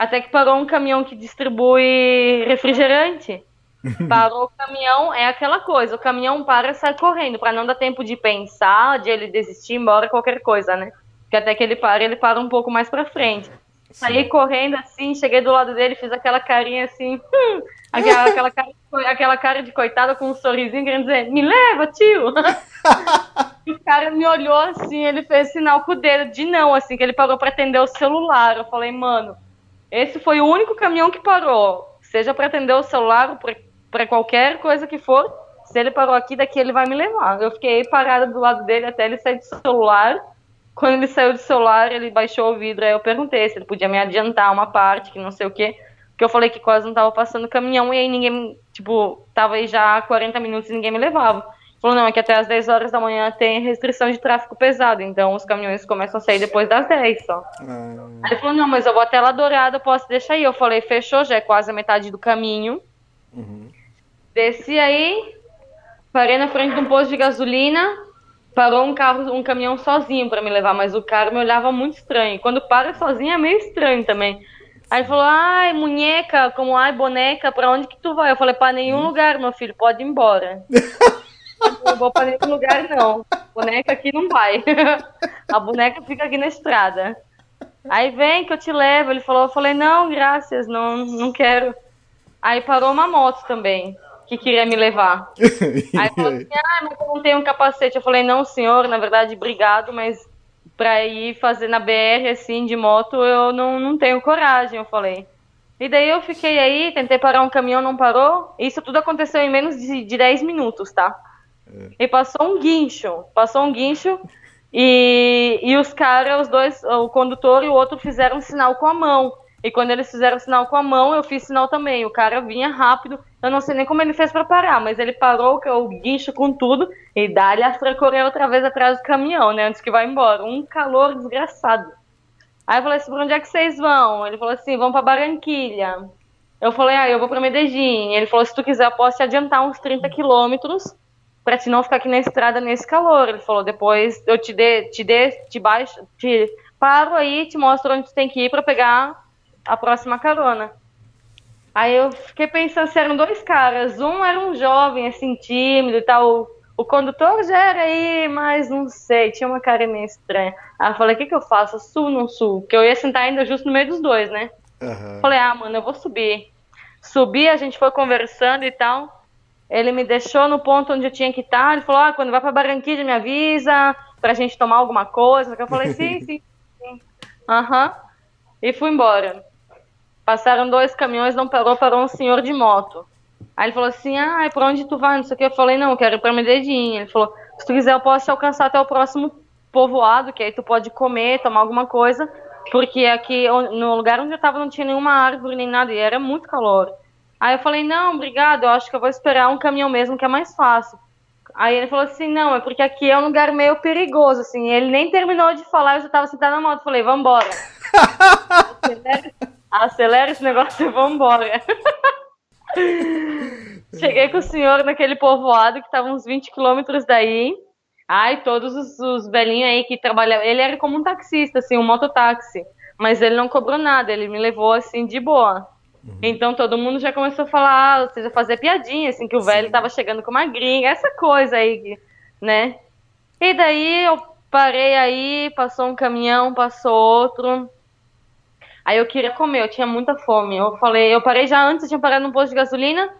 Até que parou um caminhão que distribui refrigerante. Parou o caminhão, é aquela coisa, o caminhão para e sai correndo, pra não dar tempo de pensar, de ele desistir, embora, qualquer coisa, né? Porque até que ele para, ele para um pouco mais pra frente. Saí correndo assim, cheguei do lado dele, fiz aquela carinha assim, hum, aquela, aquela, cara, aquela cara de coitada com um sorrisinho querendo dizer, me leva, tio! o cara me olhou assim, ele fez sinal com o dedo de não, assim, que ele parou para atender o celular. Eu falei, mano, esse foi o único caminhão que parou. Seja para atender o celular para qualquer coisa que for, se ele parou aqui, daqui ele vai me levar. Eu fiquei parada do lado dele até ele sair do celular. Quando ele saiu do celular, ele baixou o vidro. Aí eu perguntei se ele podia me adiantar uma parte, que não sei o quê. Porque eu falei que quase não tava passando caminhão e aí ninguém, tipo, tava aí já 40 minutos e ninguém me levava. Falou, não, é que até as 10 horas da manhã tem restrição de tráfego pesado, então os caminhões começam a sair depois das 10 só. Ah. Aí ele falou, não, mas eu vou até lá Dourado, posso deixar aí. Eu falei, fechou, já é quase a metade do caminho. Uhum. Desci aí, parei na frente de um posto de gasolina, parou um carro, um caminhão sozinho para me levar, mas o cara me olhava muito estranho. Quando para sozinho é meio estranho também. Aí ele falou, ai, munheca, como ai, boneca, pra onde que tu vai? Eu falei, pra nenhum hum. lugar, meu filho, pode ir embora. não vou pra nenhum lugar, não. Boneca aqui não vai. A boneca fica aqui na estrada. Aí vem que eu te levo. Ele falou, eu falei, não, graças, não, não quero. Aí parou uma moto também, que queria me levar. Aí falou assim, ah, mas eu não tenho um capacete. Eu falei, não, senhor, na verdade, obrigado, mas pra ir fazer na BR, assim, de moto, eu não, não tenho coragem, eu falei. E daí eu fiquei aí, tentei parar um caminhão, não parou. Isso tudo aconteceu em menos de, de 10 minutos, tá? E passou um guincho, passou um guincho e, e os caras, os dois, o condutor e o outro fizeram um sinal com a mão. E quando eles fizeram sinal com a mão, eu fiz sinal também. O cara vinha rápido, eu não sei nem como ele fez para parar, mas ele parou o guincho com tudo e dá-lhe a correr outra vez atrás do caminhão, né, antes que vá embora. Um calor desgraçado. Aí eu falei assim, pra onde é que vocês vão? Ele falou assim, vão para Barranquilha. Eu falei, ah, eu vou para Medellín. Ele falou, se tu quiser, eu posso te adiantar uns 30 quilômetros para te não ficar aqui na estrada nesse calor. Ele falou, depois eu te dê, te dê, te baixo, te paro aí, te mostro onde tu tem que ir para pegar a próxima carona. Aí eu fiquei pensando se eram dois caras. Um era um jovem, assim, tímido e tal. O condutor já era aí, mas não sei, tinha uma cara meio estranha. Aí eu falei, o que, que eu faço? Sul ou não sul? Porque eu ia sentar ainda justo no meio dos dois, né? Uhum. Falei, ah, mano, eu vou subir. Subi, a gente foi conversando e tal. Ele me deixou no ponto onde eu tinha que estar. Ele falou: ah, quando vai para Barranquilla, me avisa para a gente tomar alguma coisa. Eu falei: sim, sim, sim. Aham. Uhum. E fui embora. Passaram dois caminhões, não parou, parou um senhor de moto. Aí ele falou assim: ah, para onde tu vai? Não sei o que. Eu falei: não, eu quero ir para Medellín. Ele falou: se tu quiser, eu posso te alcançar até o próximo povoado, que aí tu pode comer, tomar alguma coisa. Porque aqui, no lugar onde eu tava, não tinha nenhuma árvore nem nada, e era muito calor. Aí eu falei, não, obrigado, eu acho que eu vou esperar um caminhão mesmo, que é mais fácil. Aí ele falou assim, não, é porque aqui é um lugar meio perigoso, assim. Ele nem terminou de falar, eu já tava sentada na moto. Falei, vambora. acelera, acelera esse negócio e vambora. Cheguei com o senhor naquele povoado que tava uns 20 quilômetros daí. Ai, todos os, os velhinhos aí que trabalhavam. Ele era como um taxista, assim, um mototáxi. Mas ele não cobrou nada, ele me levou assim de boa. Uhum. Então todo mundo já começou a falar, ou seja, fazer piadinha, assim, que o velho tava chegando com uma gringa, essa coisa aí, né? E daí eu parei aí, passou um caminhão, passou outro. Aí eu queria comer, eu tinha muita fome. Eu falei, eu parei já antes, tinha parado no posto de gasolina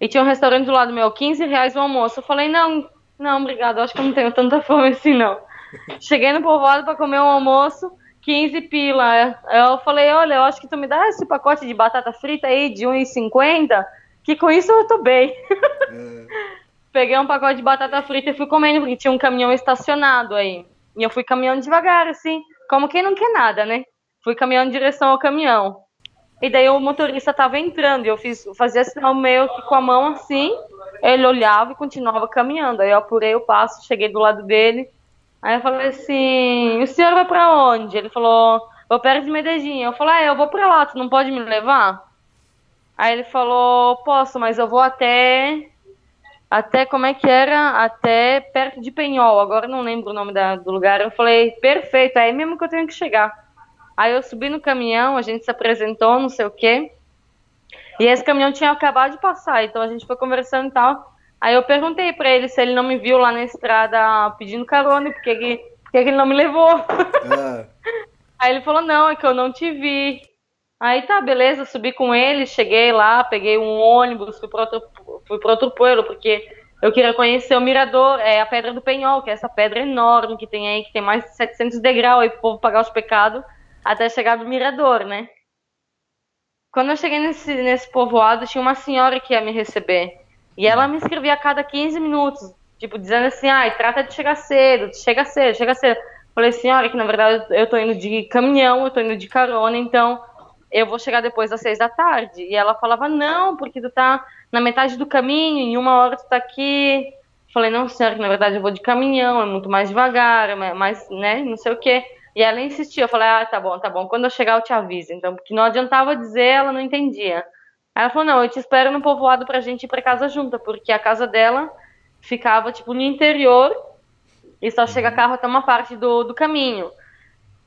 e tinha um restaurante do lado meu, 15 reais o almoço. Eu falei, não, não, obrigado, acho que eu não tenho tanta fome assim, não. Cheguei no povoado para comer um almoço. 15 pila. Eu falei, olha, eu acho que tu me dá esse pacote de batata frita aí de 1,50, que com isso eu tô bem. É. Peguei um pacote de batata frita e fui comendo, porque tinha um caminhão estacionado aí. E eu fui caminhando devagar, assim, como quem não quer nada, né? Fui caminhando em direção ao caminhão. E daí o motorista tava entrando, e eu fiz, fazia sinal meio que com a mão assim, ele olhava e continuava caminhando. Aí eu apurei o passo, cheguei do lado dele, Aí eu falei assim, o senhor vai pra onde? Ele falou, vou perto de Medellín. Eu falei, ah, eu vou pra lá, tu não pode me levar? Aí ele falou, posso, mas eu vou até. Até como é que era? Até perto de Penhol. Agora não lembro o nome da, do lugar. Eu falei, perfeito, é aí mesmo que eu tenho que chegar. Aí eu subi no caminhão, a gente se apresentou, não sei o quê. E esse caminhão tinha acabado de passar, então a gente foi conversando e tal. Aí eu perguntei pra ele se ele não me viu lá na estrada pedindo carona, porque que, porque que ele não me levou. Ah. Aí ele falou, não, é que eu não te vi. Aí tá, beleza, subi com ele, cheguei lá, peguei um ônibus, fui para outro, fui para outro pueblo, porque eu queria conhecer o mirador, é a Pedra do Penhol, que é essa pedra enorme que tem aí, que tem mais de 700 degraus aí pro povo pagar os pecados até chegar no mirador, né? Quando eu cheguei nesse, nesse povoado, tinha uma senhora que ia me receber. E ela me escrevia a cada 15 minutos, tipo, dizendo assim, ai, trata de chegar cedo, chega cedo, chega cedo. Falei, senhora, que na verdade eu tô indo de caminhão, eu tô indo de carona, então eu vou chegar depois das seis da tarde. E ela falava, não, porque tu tá na metade do caminho, em uma hora tu tá aqui. Falei, não, senhora, que na verdade eu vou de caminhão, é muito mais devagar, é mais, né, não sei o quê. E ela insistia, eu falei, ah, tá bom, tá bom, quando eu chegar eu te aviso. Então, porque não adiantava dizer, ela não entendia. Aí ela falou, não, eu te espero no povoado pra gente ir pra casa junta, porque a casa dela ficava, tipo, no interior e só chega carro até uma parte do, do caminho. O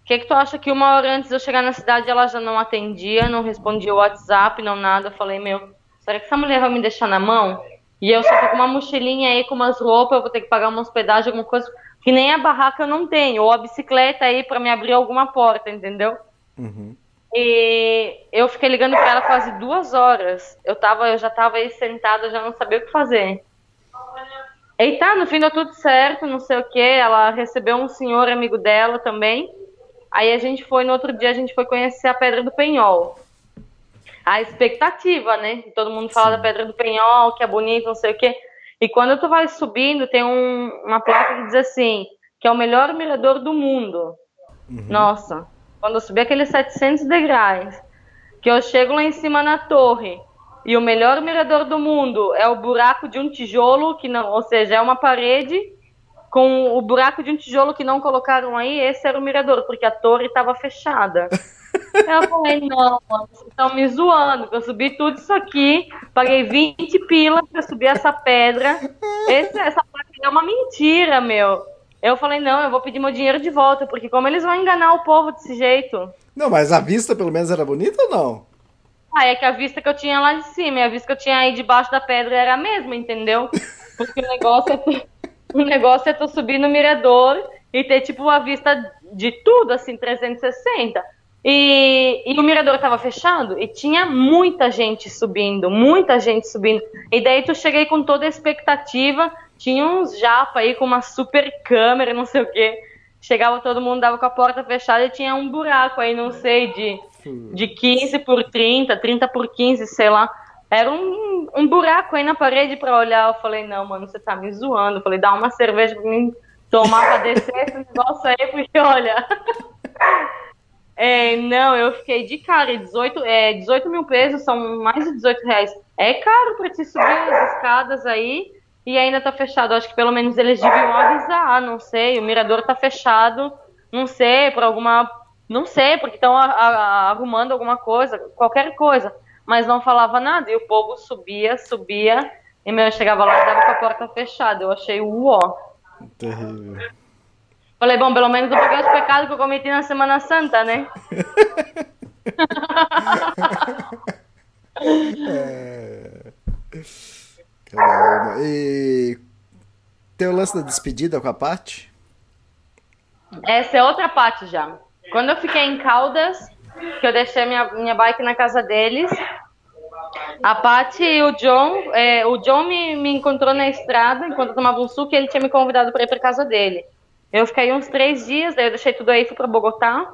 que, que tu acha que uma hora antes de eu chegar na cidade ela já não atendia, não respondia o WhatsApp, não nada? Eu falei, meu, será que essa mulher vai me deixar na mão? E eu só tô com uma mochilinha aí com umas roupas, eu vou ter que pagar uma hospedagem, alguma coisa, que nem a barraca eu não tenho, ou a bicicleta aí para me abrir alguma porta, entendeu? Uhum. E eu fiquei ligando para ela quase duas horas. Eu tava, eu já tava aí sentada, já não sabia o que fazer. E tá, no fim deu tudo certo, não sei o que. Ela recebeu um senhor amigo dela também. Aí a gente foi, no outro dia, a gente foi conhecer a Pedra do Penhol. A expectativa, né? Todo mundo fala Sim. da Pedra do Penhol, que é bonito, não sei o que. E quando tu vai subindo, tem um, uma placa que diz assim, que é o melhor mirador do mundo. Uhum. Nossa, quando eu subi aqueles 700 degraus, que eu chego lá em cima na torre, e o melhor mirador do mundo é o buraco de um tijolo, que não, ou seja, é uma parede com o buraco de um tijolo que não colocaram aí, esse era o mirador, porque a torre estava fechada. Eu falei, não, vocês estão me zoando, eu subi tudo isso aqui, paguei 20 pilas para subir essa pedra. Esse, essa placa é uma mentira, meu. Eu falei, não, eu vou pedir meu dinheiro de volta, porque como eles vão enganar o povo desse jeito? Não, mas a vista pelo menos era bonita ou não? Ah, é que a vista que eu tinha lá de cima e a vista que eu tinha aí debaixo da pedra era a mesma, entendeu? Porque o negócio é tu, o negócio é tu subir no mirador e ter, tipo, a vista de tudo, assim, 360. E, e o mirador estava fechado e tinha muita gente subindo, muita gente subindo. E daí tu cheguei com toda a expectativa, tinha uns japa aí com uma super câmera, não sei o quê. Chegava todo mundo, dava com a porta fechada e tinha um buraco aí, não sei, de de 15 por 30, 30 por 15, sei lá. Era um, um buraco aí na parede para olhar. Eu falei, não, mano, você tá me zoando. Eu falei, dá uma cerveja pra mim tomar pra descer esse negócio aí, porque olha. É, não, eu fiquei de cara. 18, é, 18 mil pesos são mais de 18 reais. É caro pra te subir as escadas aí e ainda tá fechado. Acho que pelo menos eles deviam avisar, não sei. O mirador tá fechado, não sei, por alguma não sei, porque estão arrumando alguma coisa, qualquer coisa. Mas não falava nada. E o povo subia, subia. E meu, eu chegava lá e dava com a porta fechada. Eu achei o ó. Terrível. Falei, bom, pelo menos eu peguei os pecados que eu cometi na Semana Santa, né? é... Caramba. E tem o lance da despedida com a Paty? Essa é outra parte já. Quando eu fiquei em Caldas, que eu deixei minha, minha bike na casa deles, a Paty e o John, é, o John me, me encontrou na estrada enquanto eu tomava um suco e ele tinha me convidado para ir para casa dele. Eu fiquei uns três dias, daí eu deixei tudo aí, fui para Bogotá.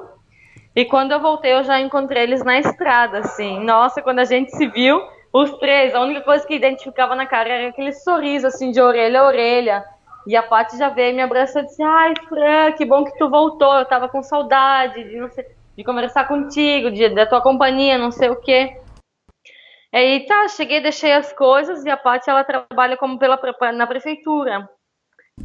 E quando eu voltei, eu já encontrei eles na estrada, assim. Nossa, quando a gente se viu, os três, a única coisa que identificava na cara era aquele sorriso, assim, de orelha a orelha. E a Paty já veio me abraçou e disse: Ai, Fran, que bom que tu voltou. Eu tava com saudade de, sei, de conversar contigo, de, da tua companhia, não sei o quê. Aí tá, cheguei, deixei as coisas e a Paty ela trabalha como pela, na prefeitura.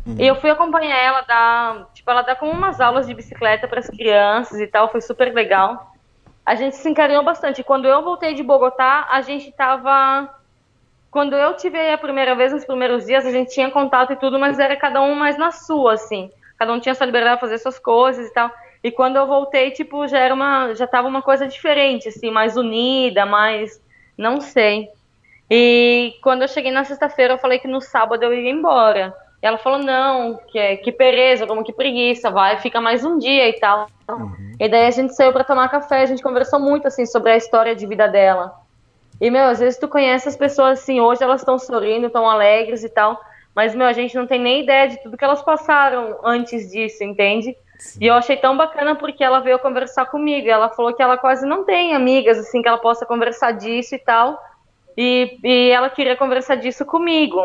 Uhum. E eu fui acompanhar ela dar, tipo, ela dá como umas aulas de bicicleta para as crianças e tal, foi super legal. A gente se encarinhou bastante. Quando eu voltei de Bogotá, a gente tava quando eu tive a primeira vez, nos primeiros dias, a gente tinha contato e tudo, mas era cada um mais na sua, assim. Cada um tinha sua liberdade de fazer suas coisas e tal. E quando eu voltei, tipo, já era uma, já tava uma coisa diferente, assim, mais unida, mais, não sei. E quando eu cheguei na sexta-feira, eu falei que no sábado eu ia embora. E ela falou, não, que, que pereza, como que preguiça, vai, fica mais um dia e tal. Uhum. E daí a gente saiu para tomar café, a gente conversou muito assim sobre a história de vida dela. E meu, às vezes tu conhece as pessoas assim, hoje elas estão sorrindo, estão alegres e tal, mas meu, a gente não tem nem ideia de tudo que elas passaram antes disso, entende? Sim. E eu achei tão bacana porque ela veio conversar comigo. Ela falou que ela quase não tem amigas assim que ela possa conversar disso e tal. E, e ela queria conversar disso comigo.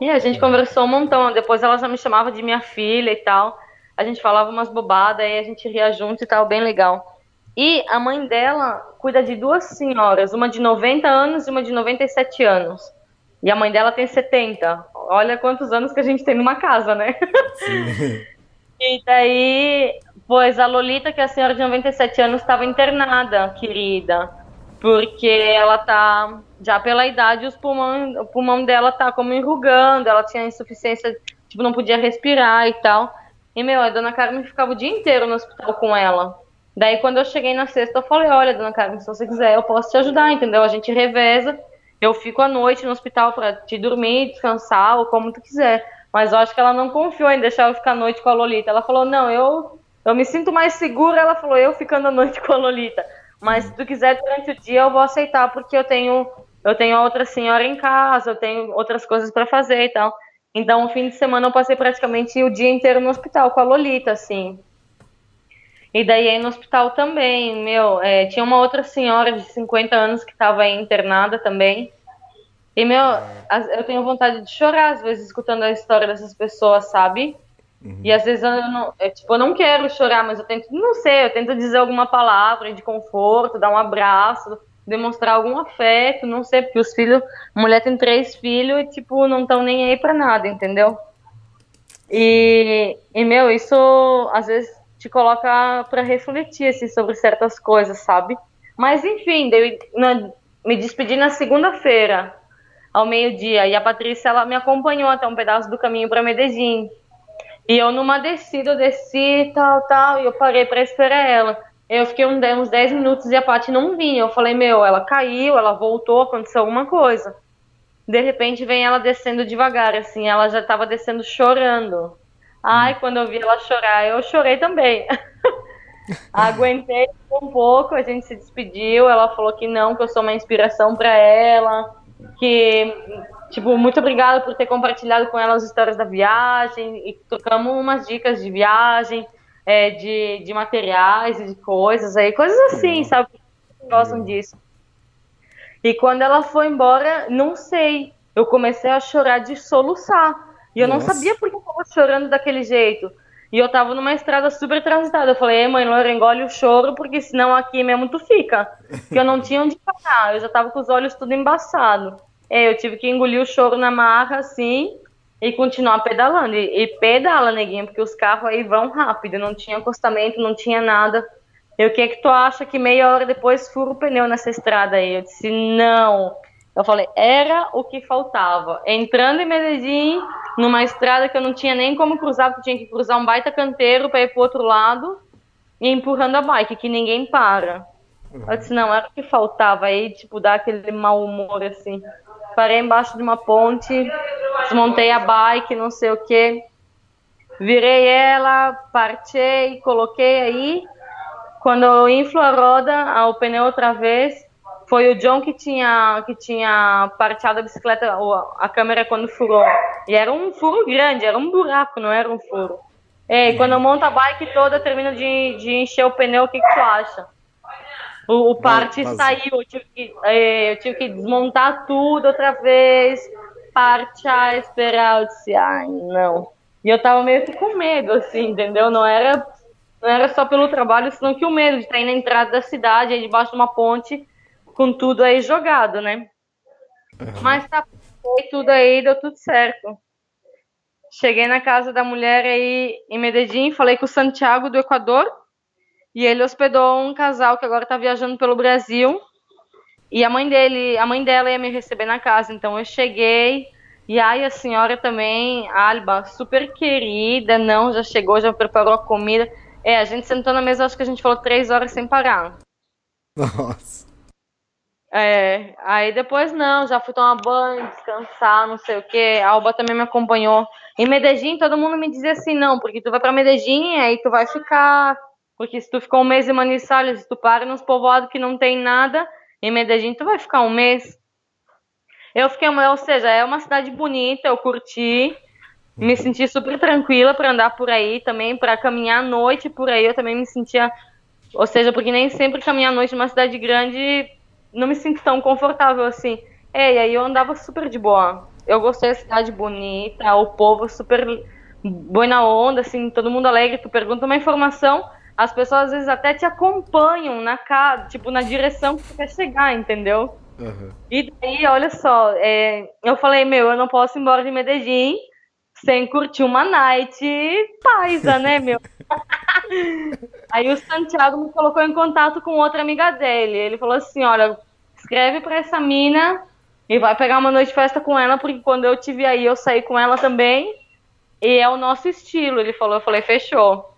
E a gente conversou um montão. Depois ela já me chamava de minha filha e tal. A gente falava umas bobadas, aí a gente ria junto e tal, bem legal. E a mãe dela cuida de duas senhoras, uma de 90 anos e uma de 97 anos. E a mãe dela tem 70. Olha quantos anos que a gente tem numa casa, né? Sim. e daí, pois a Lolita, que é a senhora de 97 anos, estava internada, querida porque ela tá já pela idade os pulmão, o pulmão dela tá como enrugando, ela tinha insuficiência, tipo não podia respirar e tal. E meu, a dona Carmen ficava o dia inteiro no hospital com ela. Daí quando eu cheguei na sexta, eu falei: "Olha, dona Carmen, se você quiser, eu posso te ajudar, entendeu? A gente reveza. Eu fico à noite no hospital para te dormir, descansar ou como tu quiser". Mas eu acho que ela não confiou em deixar eu ficar à noite com a Lolita. Ela falou: "Não, eu eu me sinto mais segura", ela falou, eu ficando à noite com a Lolita. Mas se tu quiser durante o dia, eu vou aceitar, porque eu tenho eu tenho outra senhora em casa, eu tenho outras coisas para fazer e tal. Então, o fim de semana eu passei praticamente o dia inteiro no hospital com a Lolita, assim. E daí aí no hospital também, meu, é, tinha uma outra senhora de 50 anos que estava internada também. E, meu, eu tenho vontade de chorar às vezes escutando a história dessas pessoas, sabe? Uhum. E às vezes eu não, é, tipo, eu não quero chorar, mas eu tento, não sei, eu tento dizer alguma palavra de conforto, dar um abraço, demonstrar algum afeto, não sei, porque os filhos, mulher tem três filhos e, tipo, não estão nem aí pra nada, entendeu? E, e, meu, isso às vezes te coloca para refletir assim, sobre certas coisas, sabe? Mas enfim, eu, na, me despedi na segunda-feira, ao meio-dia, e a Patrícia ela me acompanhou até um pedaço do caminho para Medellín. E eu numa descida, eu desci tal, tal, e eu parei para esperar ela. Eu fiquei uns 10 minutos e a Paty não vinha. Eu falei, meu, ela caiu, ela voltou, aconteceu alguma coisa. De repente vem ela descendo devagar, assim, ela já estava descendo chorando. Ai, quando eu vi ela chorar, eu chorei também. Aguentei um pouco, a gente se despediu, ela falou que não, que eu sou uma inspiração para ela, que Tipo, muito obrigada por ter compartilhado com ela as histórias da viagem e trocamos umas dicas de viagem, é, de, de materiais e de coisas aí, coisas assim, sabe? Gostam disso. E quando ela foi embora, não sei, eu comecei a chorar de soluçar. E eu Nossa. não sabia por que eu tava chorando daquele jeito. E eu tava numa estrada super transitada. Eu falei, mãe, Laura, engole o choro, porque senão aqui mesmo tu fica. Porque eu não tinha onde parar. Eu já tava com os olhos tudo embaçados. É, eu tive que engolir o choro na marra, assim, e continuar pedalando. E, e pedala, neguinho, porque os carros aí vão rápido, não tinha acostamento, não tinha nada. E o que é que tu acha que meia hora depois fura o pneu nessa estrada aí? Eu disse, não. Eu falei, era o que faltava. Entrando em Medellín, numa estrada que eu não tinha nem como cruzar, porque tinha que cruzar um baita canteiro para ir pro outro lado, e empurrando a bike, que ninguém para. Eu disse, não, era o que faltava aí, tipo, dar aquele mau humor, assim parei embaixo de uma ponte, desmontei a bike, não sei o que, virei ela, partei, coloquei aí. Quando eu inflo a roda, o pneu outra vez, foi o John que tinha que tinha parteado a bicicleta, a câmera quando furou. E era um furo grande, era um buraco, não era um furo. E quando eu monto a bike toda, termino de, de encher o pneu, o que, que tu acha? O, o parte mas... saiu, eu tive, que, é, eu tive que desmontar tudo outra vez, partear, esperar. Eu disse, ai, não. E eu tava meio que com medo, assim, entendeu? Não era, não era só pelo trabalho, senão que o medo de estar na entrada da cidade, aí debaixo de uma ponte, com tudo aí jogado, né? Uhum. Mas tá tudo aí, deu tudo certo. Cheguei na casa da mulher aí em Medellín, falei com o Santiago do Equador, e ele hospedou um casal que agora está viajando pelo Brasil. E a mãe dele, a mãe dela ia me receber na casa. Então eu cheguei. E aí a senhora também, Alba, super querida, não, já chegou, já preparou a comida. É, a gente sentou na mesa, acho que a gente falou três horas sem parar. Nossa. É, aí depois não, já fui tomar banho, descansar, não sei o que. A Alba também me acompanhou. Em Medellín, todo mundo me dizia assim, não, porque tu vai para Medellín, aí tu vai ficar Porque se tu ficou um mês em Manizales, se tu para nos povoados que não tem nada, em Medellín tu vai ficar um mês. Eu fiquei, ou seja, é uma cidade bonita, eu curti, me senti super tranquila para andar por aí também, para caminhar à noite por aí, eu também me sentia, ou seja, porque nem sempre caminhar à noite numa cidade grande não me sinto tão confortável assim. É, e aí eu andava super de boa. Eu gostei da cidade bonita, o povo super boa onda, assim, todo mundo alegre, tu pergunta uma informação, as pessoas às vezes até te acompanham na casa, tipo, na direção que tu quer chegar, entendeu? Uhum. E daí, olha só, é, eu falei, meu, eu não posso ir embora de Medellín sem curtir uma night paisa, né, meu? Aí o Santiago me colocou em contato com outra amiga dele. Ele falou assim, olha, escreve pra essa mina e vai pegar uma noite de festa com ela, porque quando eu tive aí, eu saí com ela também. E é o nosso estilo. Ele falou, eu falei, fechou.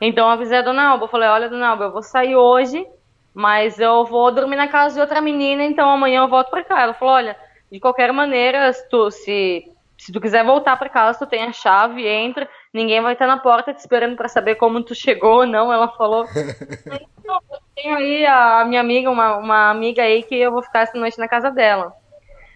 Então eu avisei a Dona Alba, eu falei, olha, Dona Alba, eu vou sair hoje, mas eu vou dormir na casa de outra menina, então amanhã eu volto pra cá. Ela falou, olha, de qualquer maneira, se tu, se, se tu quiser voltar pra casa, tu tem a chave, entra, ninguém vai estar na porta te esperando para saber como tu chegou ou não. Ela falou, eu tenho aí a minha amiga, uma, uma amiga aí que eu vou ficar essa noite na casa dela.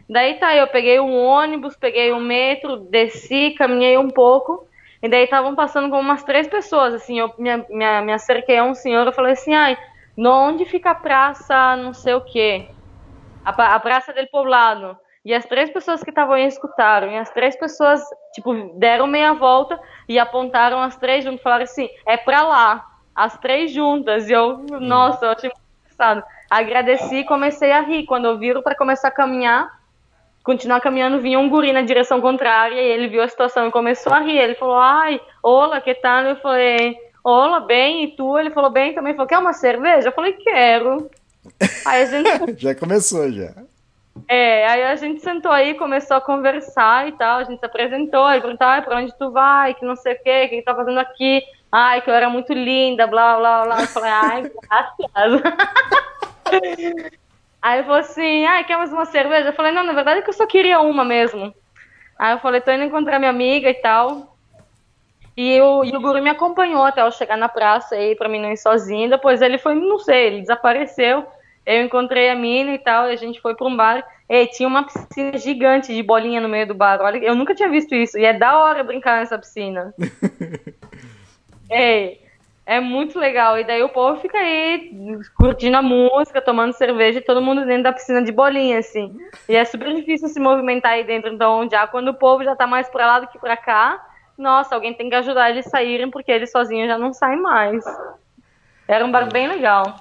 Daí tá, eu peguei um ônibus, peguei um metro, desci, caminhei um pouco, e daí estavam passando com umas três pessoas, assim, eu me, me, me acerquei a um senhor, eu falei assim, ai, onde fica a praça não sei o quê? A, a praça del poblado. E as três pessoas que estavam aí escutaram, e as três pessoas, tipo, deram meia volta e apontaram as três juntas, falaram assim, é pra lá, as três juntas, e eu, nossa, eu achei muito engraçado. Agradeci e comecei a rir, quando eu viro para começar a caminhar, continuar caminhando, vinha um guri na direção contrária e ele viu a situação e começou a rir. Ele falou, ai, olá, que tal? Eu falei, olá, bem, e tu? Ele falou, bem também. Ele falou, quer uma cerveja? Eu falei, quero. Aí a gente... já começou, já. É, aí a gente sentou aí, começou a conversar e tal, a gente se apresentou, ele perguntou, ah, pra onde tu vai, que não sei o quê, o que tá fazendo aqui, ai, que eu era muito linda, blá, blá, blá. Eu falei, ai, graças. Aí ele falou assim, ah, quer mais uma cerveja? Eu falei, não, na verdade é que eu só queria uma mesmo. Aí eu falei, tô indo encontrar minha amiga e tal. E o, e o guru me acompanhou até eu chegar na praça aí pra mim não ir sozinha. Depois ele foi, não sei, ele desapareceu. Eu encontrei a mina e tal, e a gente foi pra um bar. E tinha uma piscina gigante de bolinha no meio do bar. Olha, eu nunca tinha visto isso. E é da hora brincar nessa piscina. Ei, é muito legal. E daí o povo fica aí curtindo a música, tomando cerveja e todo mundo dentro da piscina de bolinha, assim. E é super difícil se movimentar aí dentro. Então, já quando o povo já tá mais pra lá do que pra cá, nossa, alguém tem que ajudar eles a saírem, porque eles sozinhos já não saem mais. Era um bar bem legal.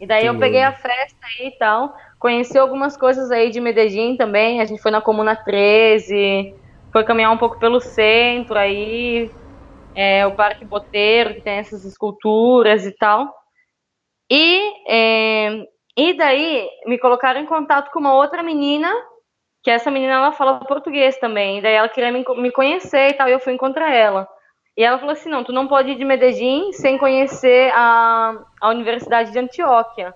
E daí eu peguei a festa aí e tal. Conheci algumas coisas aí de Medellín também. A gente foi na Comuna 13, foi caminhar um pouco pelo centro aí, é, o Parque Boteiro, que tem essas esculturas e tal. E, é, e daí me colocaram em contato com uma outra menina, que essa menina ela fala português também. E daí ela queria me, me conhecer e tal, e eu fui encontrar ela. E ela falou assim: não, tu não pode ir de Medellín sem conhecer a, a Universidade de Antioquia.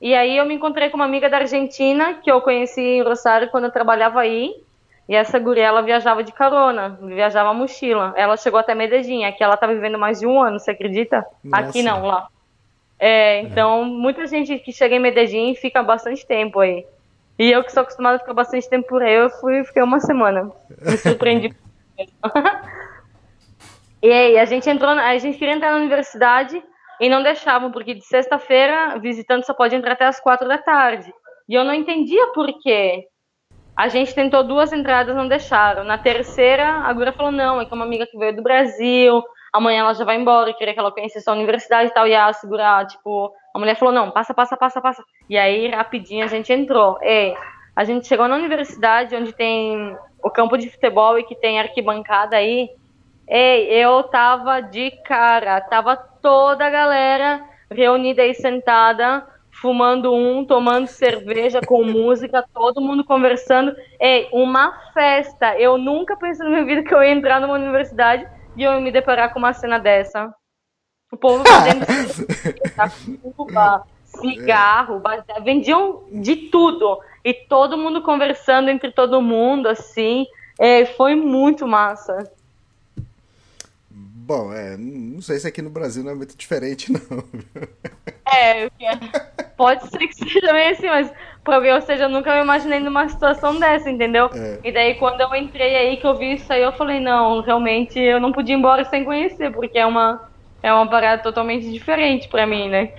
E aí eu me encontrei com uma amiga da Argentina, que eu conheci em Rosário quando eu trabalhava aí. E essa guria, ela viajava de carona, viajava mochila. Ela chegou até Medellín, aqui ela tá vivendo mais de um ano, você acredita? Nossa. Aqui não, lá. É, então, é. muita gente que chega em Medellín fica bastante tempo aí. E eu que sou acostumada a ficar bastante tempo por aí, eu fui, fiquei uma semana. Me surpreendi. e aí, a gente entrou, a gente queria entrar na universidade e não deixavam, porque de sexta-feira, visitante só pode entrar até as quatro da tarde. E eu não entendia por quê. A gente tentou duas entradas, não deixaram. Na terceira, a Gura falou: não, é que é uma amiga que veio do Brasil, amanhã ela já vai embora, queria que ela conhecesse a universidade e tal. E a segurar, tipo, a mulher falou: não, passa, passa, passa, passa. E aí, rapidinho, a gente entrou. E a gente chegou na universidade, onde tem o campo de futebol e que tem arquibancada aí. Ei, eu tava de cara, tava toda a galera reunida aí sentada fumando um, tomando cerveja com música, todo mundo conversando. É uma festa. Eu nunca pensei na minha vida que eu ia entrar numa universidade e eu ia me deparar com uma cena dessa. O povo vendendo cigarro, vendiam de tudo. E todo mundo conversando entre todo mundo, assim. É, foi muito massa. Bom, é, não sei se aqui no Brasil não é muito diferente, não. É, pode ser que seja meio assim, mas ou seja, eu nunca me imaginei numa situação dessa, entendeu? É. E daí quando eu entrei aí, que eu vi isso aí, eu falei, não, realmente eu não podia ir embora sem conhecer, porque é uma, é uma parada totalmente diferente pra mim, né?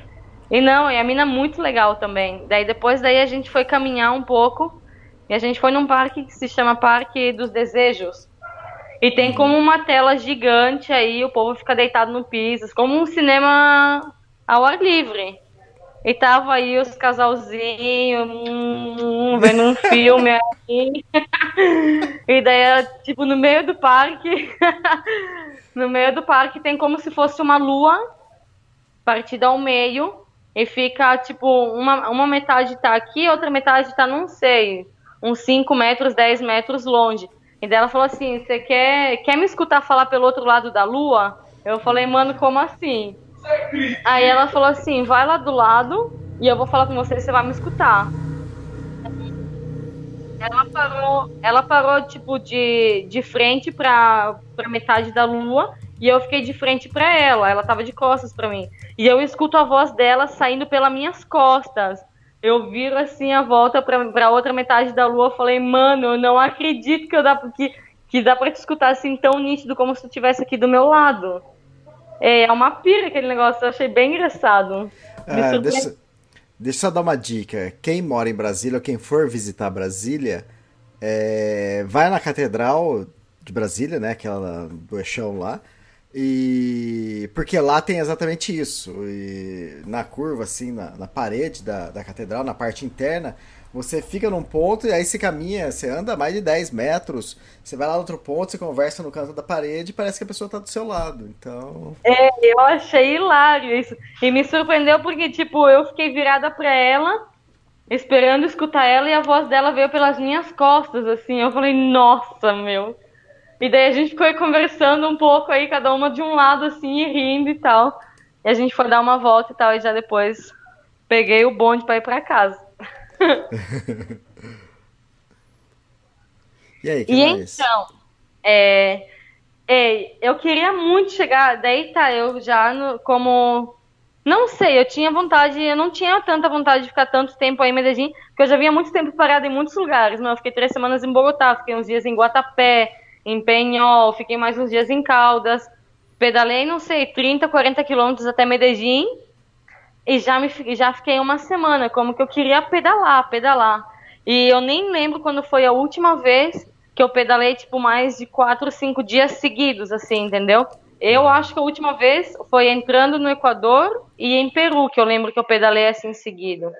E não, e a mina é muito legal também. Daí depois daí a gente foi caminhar um pouco e a gente foi num parque que se chama Parque dos Desejos. E tem como uma tela gigante aí, o povo fica deitado no piso, como um cinema ao ar livre. E tava aí os casalzinhos hum, vendo um filme aí. e daí, tipo, no meio do parque, no meio do parque tem como se fosse uma lua partida ao meio. E fica, tipo, uma, uma metade tá aqui, outra metade tá, não sei, uns 5 metros, 10 metros longe. E daí ela falou assim: Você quer, quer me escutar falar pelo outro lado da lua? Eu falei, mano, como assim? Aí ela falou assim: Vai lá do lado e eu vou falar com você você vai me escutar. Ela parou, ela parou tipo de, de frente pra, pra metade da lua e eu fiquei de frente para ela. Ela tava de costas para mim. E eu escuto a voz dela saindo pelas minhas costas eu viro assim a volta pra, outra metade da lua. Falei, mano, eu não acredito que, eu dá, que, que dá pra te escutar assim tão nítido como se tu estivesse aqui do meu lado. É, é uma pira aquele negócio, eu achei bem engraçado. Ah, deixa, deixa eu só dar uma dica. Quem mora em Brasília ou quem for visitar Brasília, é, vai na Catedral de Brasília, né? Aquela do Eixão lá. E porque lá tem exatamente isso. E na curva, assim, na, na parede da, da catedral, na parte interna, você fica num ponto e aí você caminha, você anda mais de 10 metros, você vai lá no outro ponto, você conversa no canto da parede e parece que a pessoa está do seu lado. Então. É, eu achei hilário isso. E me surpreendeu porque, tipo, eu fiquei virada para ela, esperando escutar ela, e a voz dela veio pelas minhas costas, assim. Eu falei, nossa, meu. E daí a gente ficou conversando um pouco aí, cada uma de um lado, assim, e rindo e tal. E a gente foi dar uma volta e tal, e já depois peguei o bonde para ir para casa. e aí, que e mais? então, é, é, eu queria muito chegar, daí tá, eu já no, como não sei, eu tinha vontade, eu não tinha tanta vontade de ficar tanto tempo aí em Medellín, porque eu já vinha muito tempo parada em muitos lugares. Não, eu fiquei três semanas em Bogotá, fiquei uns dias em Guatapé, em Penhol, fiquei mais uns dias em Caldas, pedalei, não sei, 30, 40 quilômetros até Medellín e já, me, já fiquei uma semana, como que eu queria pedalar, pedalar. E eu nem lembro quando foi a última vez que eu pedalei, tipo, mais de 4, 5 dias seguidos, assim, entendeu? Eu acho que a última vez foi entrando no Equador e em Peru, que eu lembro que eu pedalei assim seguido.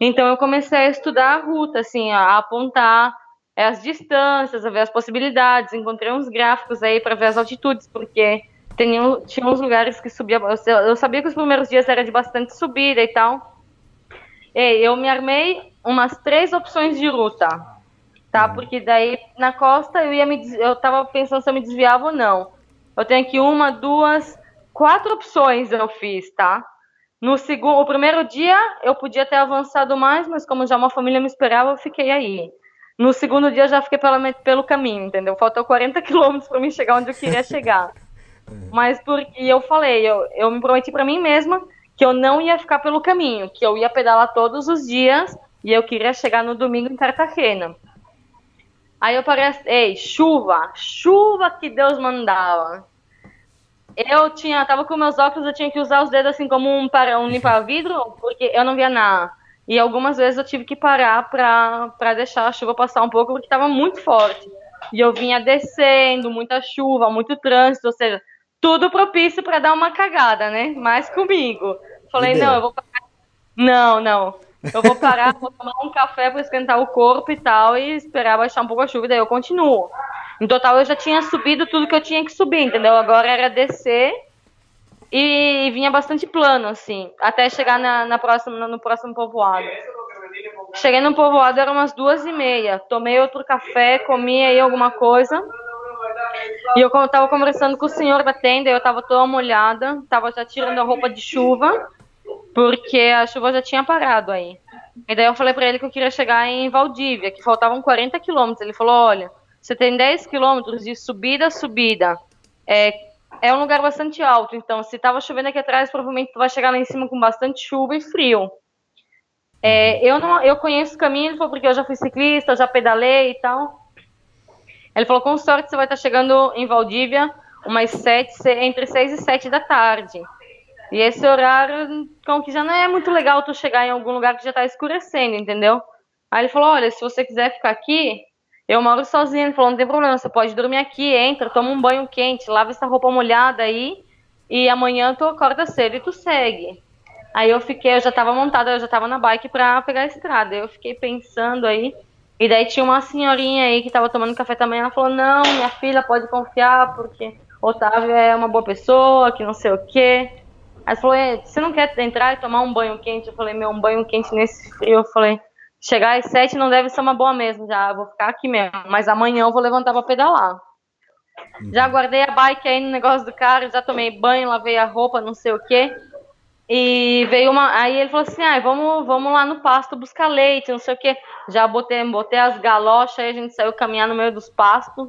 Então eu comecei a estudar a ruta, assim, a apontar é, as distâncias, a ver as possibilidades. Encontrei uns gráficos aí para ver as altitudes, porque tinha, tinha uns lugares que subia. Eu, eu sabia que os primeiros dias era de bastante subida e tal. E eu me armei umas três opções de ruta, tá? Uhum. Porque daí na costa eu ia me eu tava pensando se eu me desviava ou não. Eu tenho aqui uma, duas, quatro opções eu fiz, tá? No segundo, o primeiro dia eu podia ter avançado mais, mas como já uma família me esperava, eu fiquei aí. No segundo dia eu já fiquei pela, pelo caminho, entendeu? Faltou 40 quilômetros para mim chegar onde eu queria chegar. Mas porque eu falei, eu, eu me prometi para mim mesma que eu não ia ficar pelo caminho, que eu ia pedalar todos os dias e eu queria chegar no domingo em Cartagena. Aí eu parei, ei, chuva, chuva que Deus mandava. Eu tinha, tava com meus óculos, eu tinha que usar os dedos assim como um para um limpar vidro, porque eu não via nada. E algumas vezes eu tive que parar para deixar a chuva passar um pouco, porque estava muito forte. E eu vinha descendo, muita chuva, muito trânsito, ou seja, tudo propício para dar uma cagada, né? Mas comigo. Falei, não, eu vou parar. Não, não. Eu vou parar, vou tomar um café para esquentar o corpo e tal, e esperar baixar um pouco a chuva, e daí eu continuo. No total, eu já tinha subido tudo que eu tinha que subir, entendeu? Agora era descer e vinha bastante plano, assim, até chegar na, na próxima, no próximo povoado. Cheguei no povoado, eram umas duas e meia. Tomei outro café, comi aí alguma coisa. E eu tava conversando com o senhor da tenda, eu tava toda molhada, tava já tirando a roupa de chuva, porque a chuva já tinha parado aí. E daí eu falei para ele que eu queria chegar em Valdívia, que faltavam 40 quilômetros. Ele falou: olha, você tem 10 quilômetros de subida subida. É, é um lugar bastante alto, então se tava chovendo aqui atrás, provavelmente tu vai chegar lá em cima com bastante chuva e frio. É, eu não, eu conheço o caminho, porque eu já fui ciclista, já pedalei e tal. Ele falou, com sorte você vai estar chegando em Valdívia umas sete, entre seis e sete da tarde. E esse horário, como que já não é muito legal tu chegar em algum lugar que já tá escurecendo, entendeu? Aí ele falou, olha, se você quiser ficar aqui, eu moro sozinho. Ele falou, não tem problema, você pode dormir aqui, entra, toma um banho quente, lava essa roupa molhada aí, e amanhã tu acorda cedo e tu segue. Aí eu fiquei, eu já tava montada, eu já tava na bike pra pegar a estrada. Eu fiquei pensando aí, e daí tinha uma senhorinha aí que tava tomando café também, ela falou, não, minha filha pode confiar, porque Otávio é uma boa pessoa, que não sei o quê. Aí falou, você não quer entrar e tomar um banho quente? Eu falei, meu, um banho quente nesse frio. Eu falei, chegar às sete não deve ser uma boa mesmo, já vou ficar aqui mesmo. Mas amanhã eu vou levantar pra pedalar. Já guardei a bike aí no negócio do carro, já tomei banho, lavei a roupa, não sei o quê. E veio uma. Aí ele falou assim: ah, vamos, vamos lá no pasto buscar leite, não sei o quê. Já botei, botei as galochas, aí a gente saiu caminhar no meio dos pastos.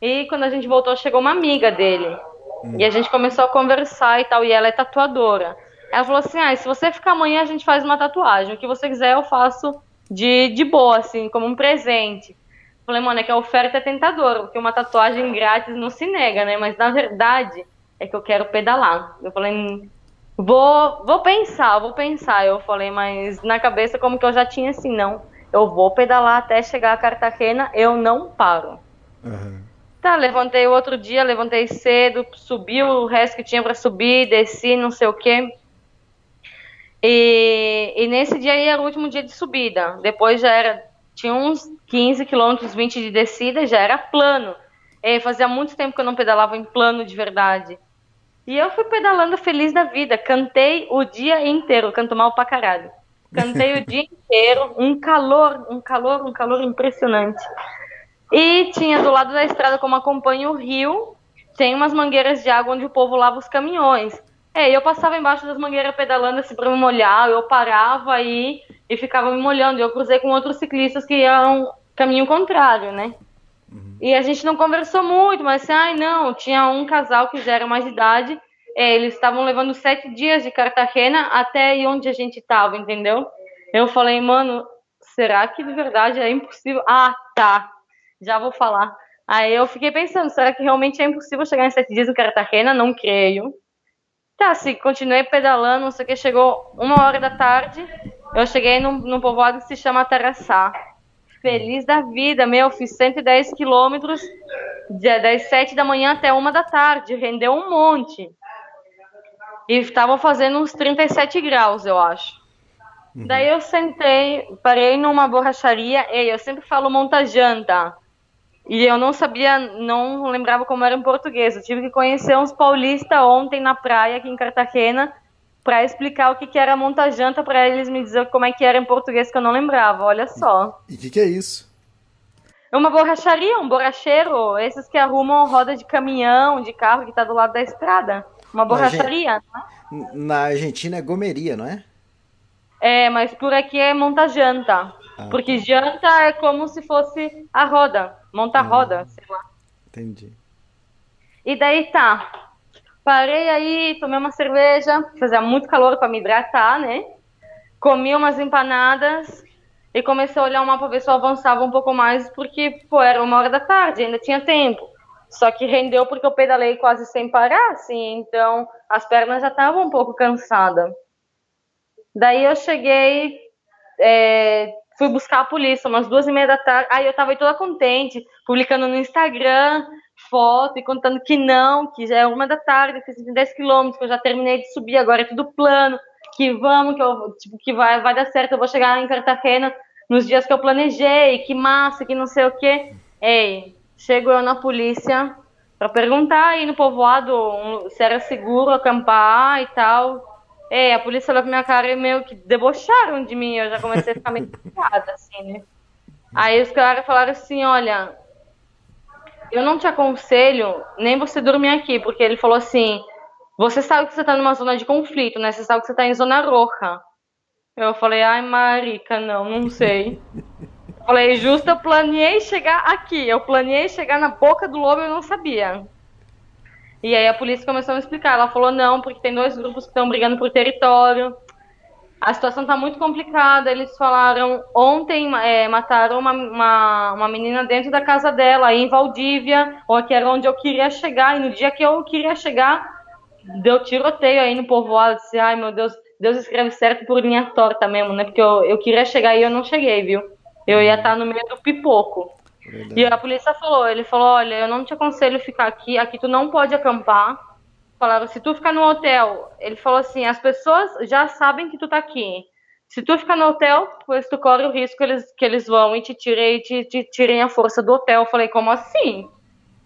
E quando a gente voltou, chegou uma amiga dele. E a gente começou a conversar e tal. E ela é tatuadora. Ela falou assim: ah, se você ficar amanhã, a gente faz uma tatuagem. O que você quiser, eu faço de, de boa, assim, como um presente. Falei, mano, é que a oferta é tentadora, porque uma tatuagem grátis não se nega, né? Mas na verdade é que eu quero pedalar. Eu falei, vou, vou pensar, vou pensar. Eu falei, mas na cabeça, como que eu já tinha assim, não, eu vou pedalar até chegar a Cartagena, eu não paro. Uhum. Tá, levantei o outro dia, levantei cedo, subi o resto que tinha para subir, desci, não sei o quê. E, e, nesse dia aí era o último dia de subida. Depois já era, tinha uns 15 quilômetros, 20 de descida, já era plano. E fazia muito tempo que eu não pedalava em plano de verdade. E eu fui pedalando feliz da vida. Cantei o dia inteiro, canto mal pra caralho. Cantei o dia inteiro, um calor, um calor, um calor impressionante. E tinha do lado da estrada, como acompanha o rio, tem umas mangueiras de água onde o povo lava os caminhões. É, eu passava embaixo das mangueiras pedalando assim para me molhar, eu parava aí e ficava me molhando. Eu cruzei com outros ciclistas que iam caminho contrário, né? Uhum. E a gente não conversou muito, mas assim, ai não, tinha um casal que já era mais de idade, é, eles estavam levando sete dias de Cartagena até onde a gente tava, entendeu? Eu falei, mano, será que de verdade é impossível? Ah, tá já vou falar. Aí eu fiquei pensando, será que realmente é impossível chegar em sete dias em Cartagena? Não creio. Tá, se continuei pedalando, não sei o que, chegou uma hora da tarde, eu cheguei num, num povoado que se chama Taraçá. Feliz da vida, meu, fiz 110 quilômetros das 7 da manhã até uma da tarde, rendeu um monte. E estavam fazendo uns 37 graus, eu acho. Uhum. Daí eu sentei, parei numa borracharia, e eu sempre falo monta janta. E eu não sabia, não lembrava como era em português. Eu tive que conhecer uns paulistas ontem na praia, aqui em Cartagena, para explicar o que, que era monta-janta, para eles me dizer como é que era em português, que eu não lembrava. Olha só. E o que, que é isso? É uma borracharia, um borracheiro. Esses que arrumam roda de caminhão, de carro que está do lado da estrada. Uma borracharia, na, é? na Argentina é gomeria, não é? É, mas por aqui é monta-janta. Ah, porque tá. janta é como se fosse a roda. Monta a roda, sei lá. Entendi. E daí tá. Parei aí, tomei uma cerveja, fazia muito calor para me hidratar, né? Comi umas empanadas e comecei a olhar o mapa para ver se eu avançava um pouco mais, porque, pô, era uma hora da tarde, ainda tinha tempo. Só que rendeu porque eu pedalei quase sem parar, assim, então as pernas já estavam um pouco cansadas. Daí eu cheguei, é, fui buscar a polícia umas duas e meia da tarde. Aí eu tava toda contente, publicando no Instagram foto e contando que não, que já é uma da tarde, fiz 10 quilômetros, que eu já terminei de subir, agora é tudo plano, que vamos, que, eu, tipo, que vai, vai dar certo, eu vou chegar em Cartagena nos dias que eu planejei, que massa, que não sei o quê. Ei, chego eu na polícia para perguntar aí no povoado se era seguro acampar e tal. É, a polícia olhou pra minha cara e meio que debocharam de mim. Eu já comecei a ficar meio preocupada, assim, né? Aí os caras falaram assim: olha, eu não te aconselho nem você dormir aqui, porque ele falou assim: você sabe que você tá numa zona de conflito, né? Você sabe que você tá em zona roxa. Eu falei: ai, marica, não, não sei. Eu falei: justo, eu planejei chegar aqui. Eu planejei chegar na boca do lobo e eu não sabia. E aí a polícia começou a explicar. Ela falou, não, porque tem dois grupos que estão brigando por território. A situação está muito complicada. Eles falaram, ontem é, mataram uma, uma, uma, menina dentro da casa dela, aí em Valdívia, ou que era onde eu queria chegar. E no dia que eu queria chegar, deu tiroteio aí no povoado. Disse, ai meu Deus, Deus escreve certo por linha torta mesmo, né? Porque eu, eu queria chegar e eu não cheguei, viu? Eu ia estar no meio do pipoco. Verdade. E a polícia falou, ele falou, olha, eu não te aconselho ficar aqui, aqui tu não pode acampar. Falaram, se tu ficar no hotel, ele falou assim, as pessoas já sabem que tu tá aqui. Se tu ficar no hotel, pois tu corre o risco que eles, que eles vão e te tirem, te, te tirem a força do hotel. Eu falei, como assim?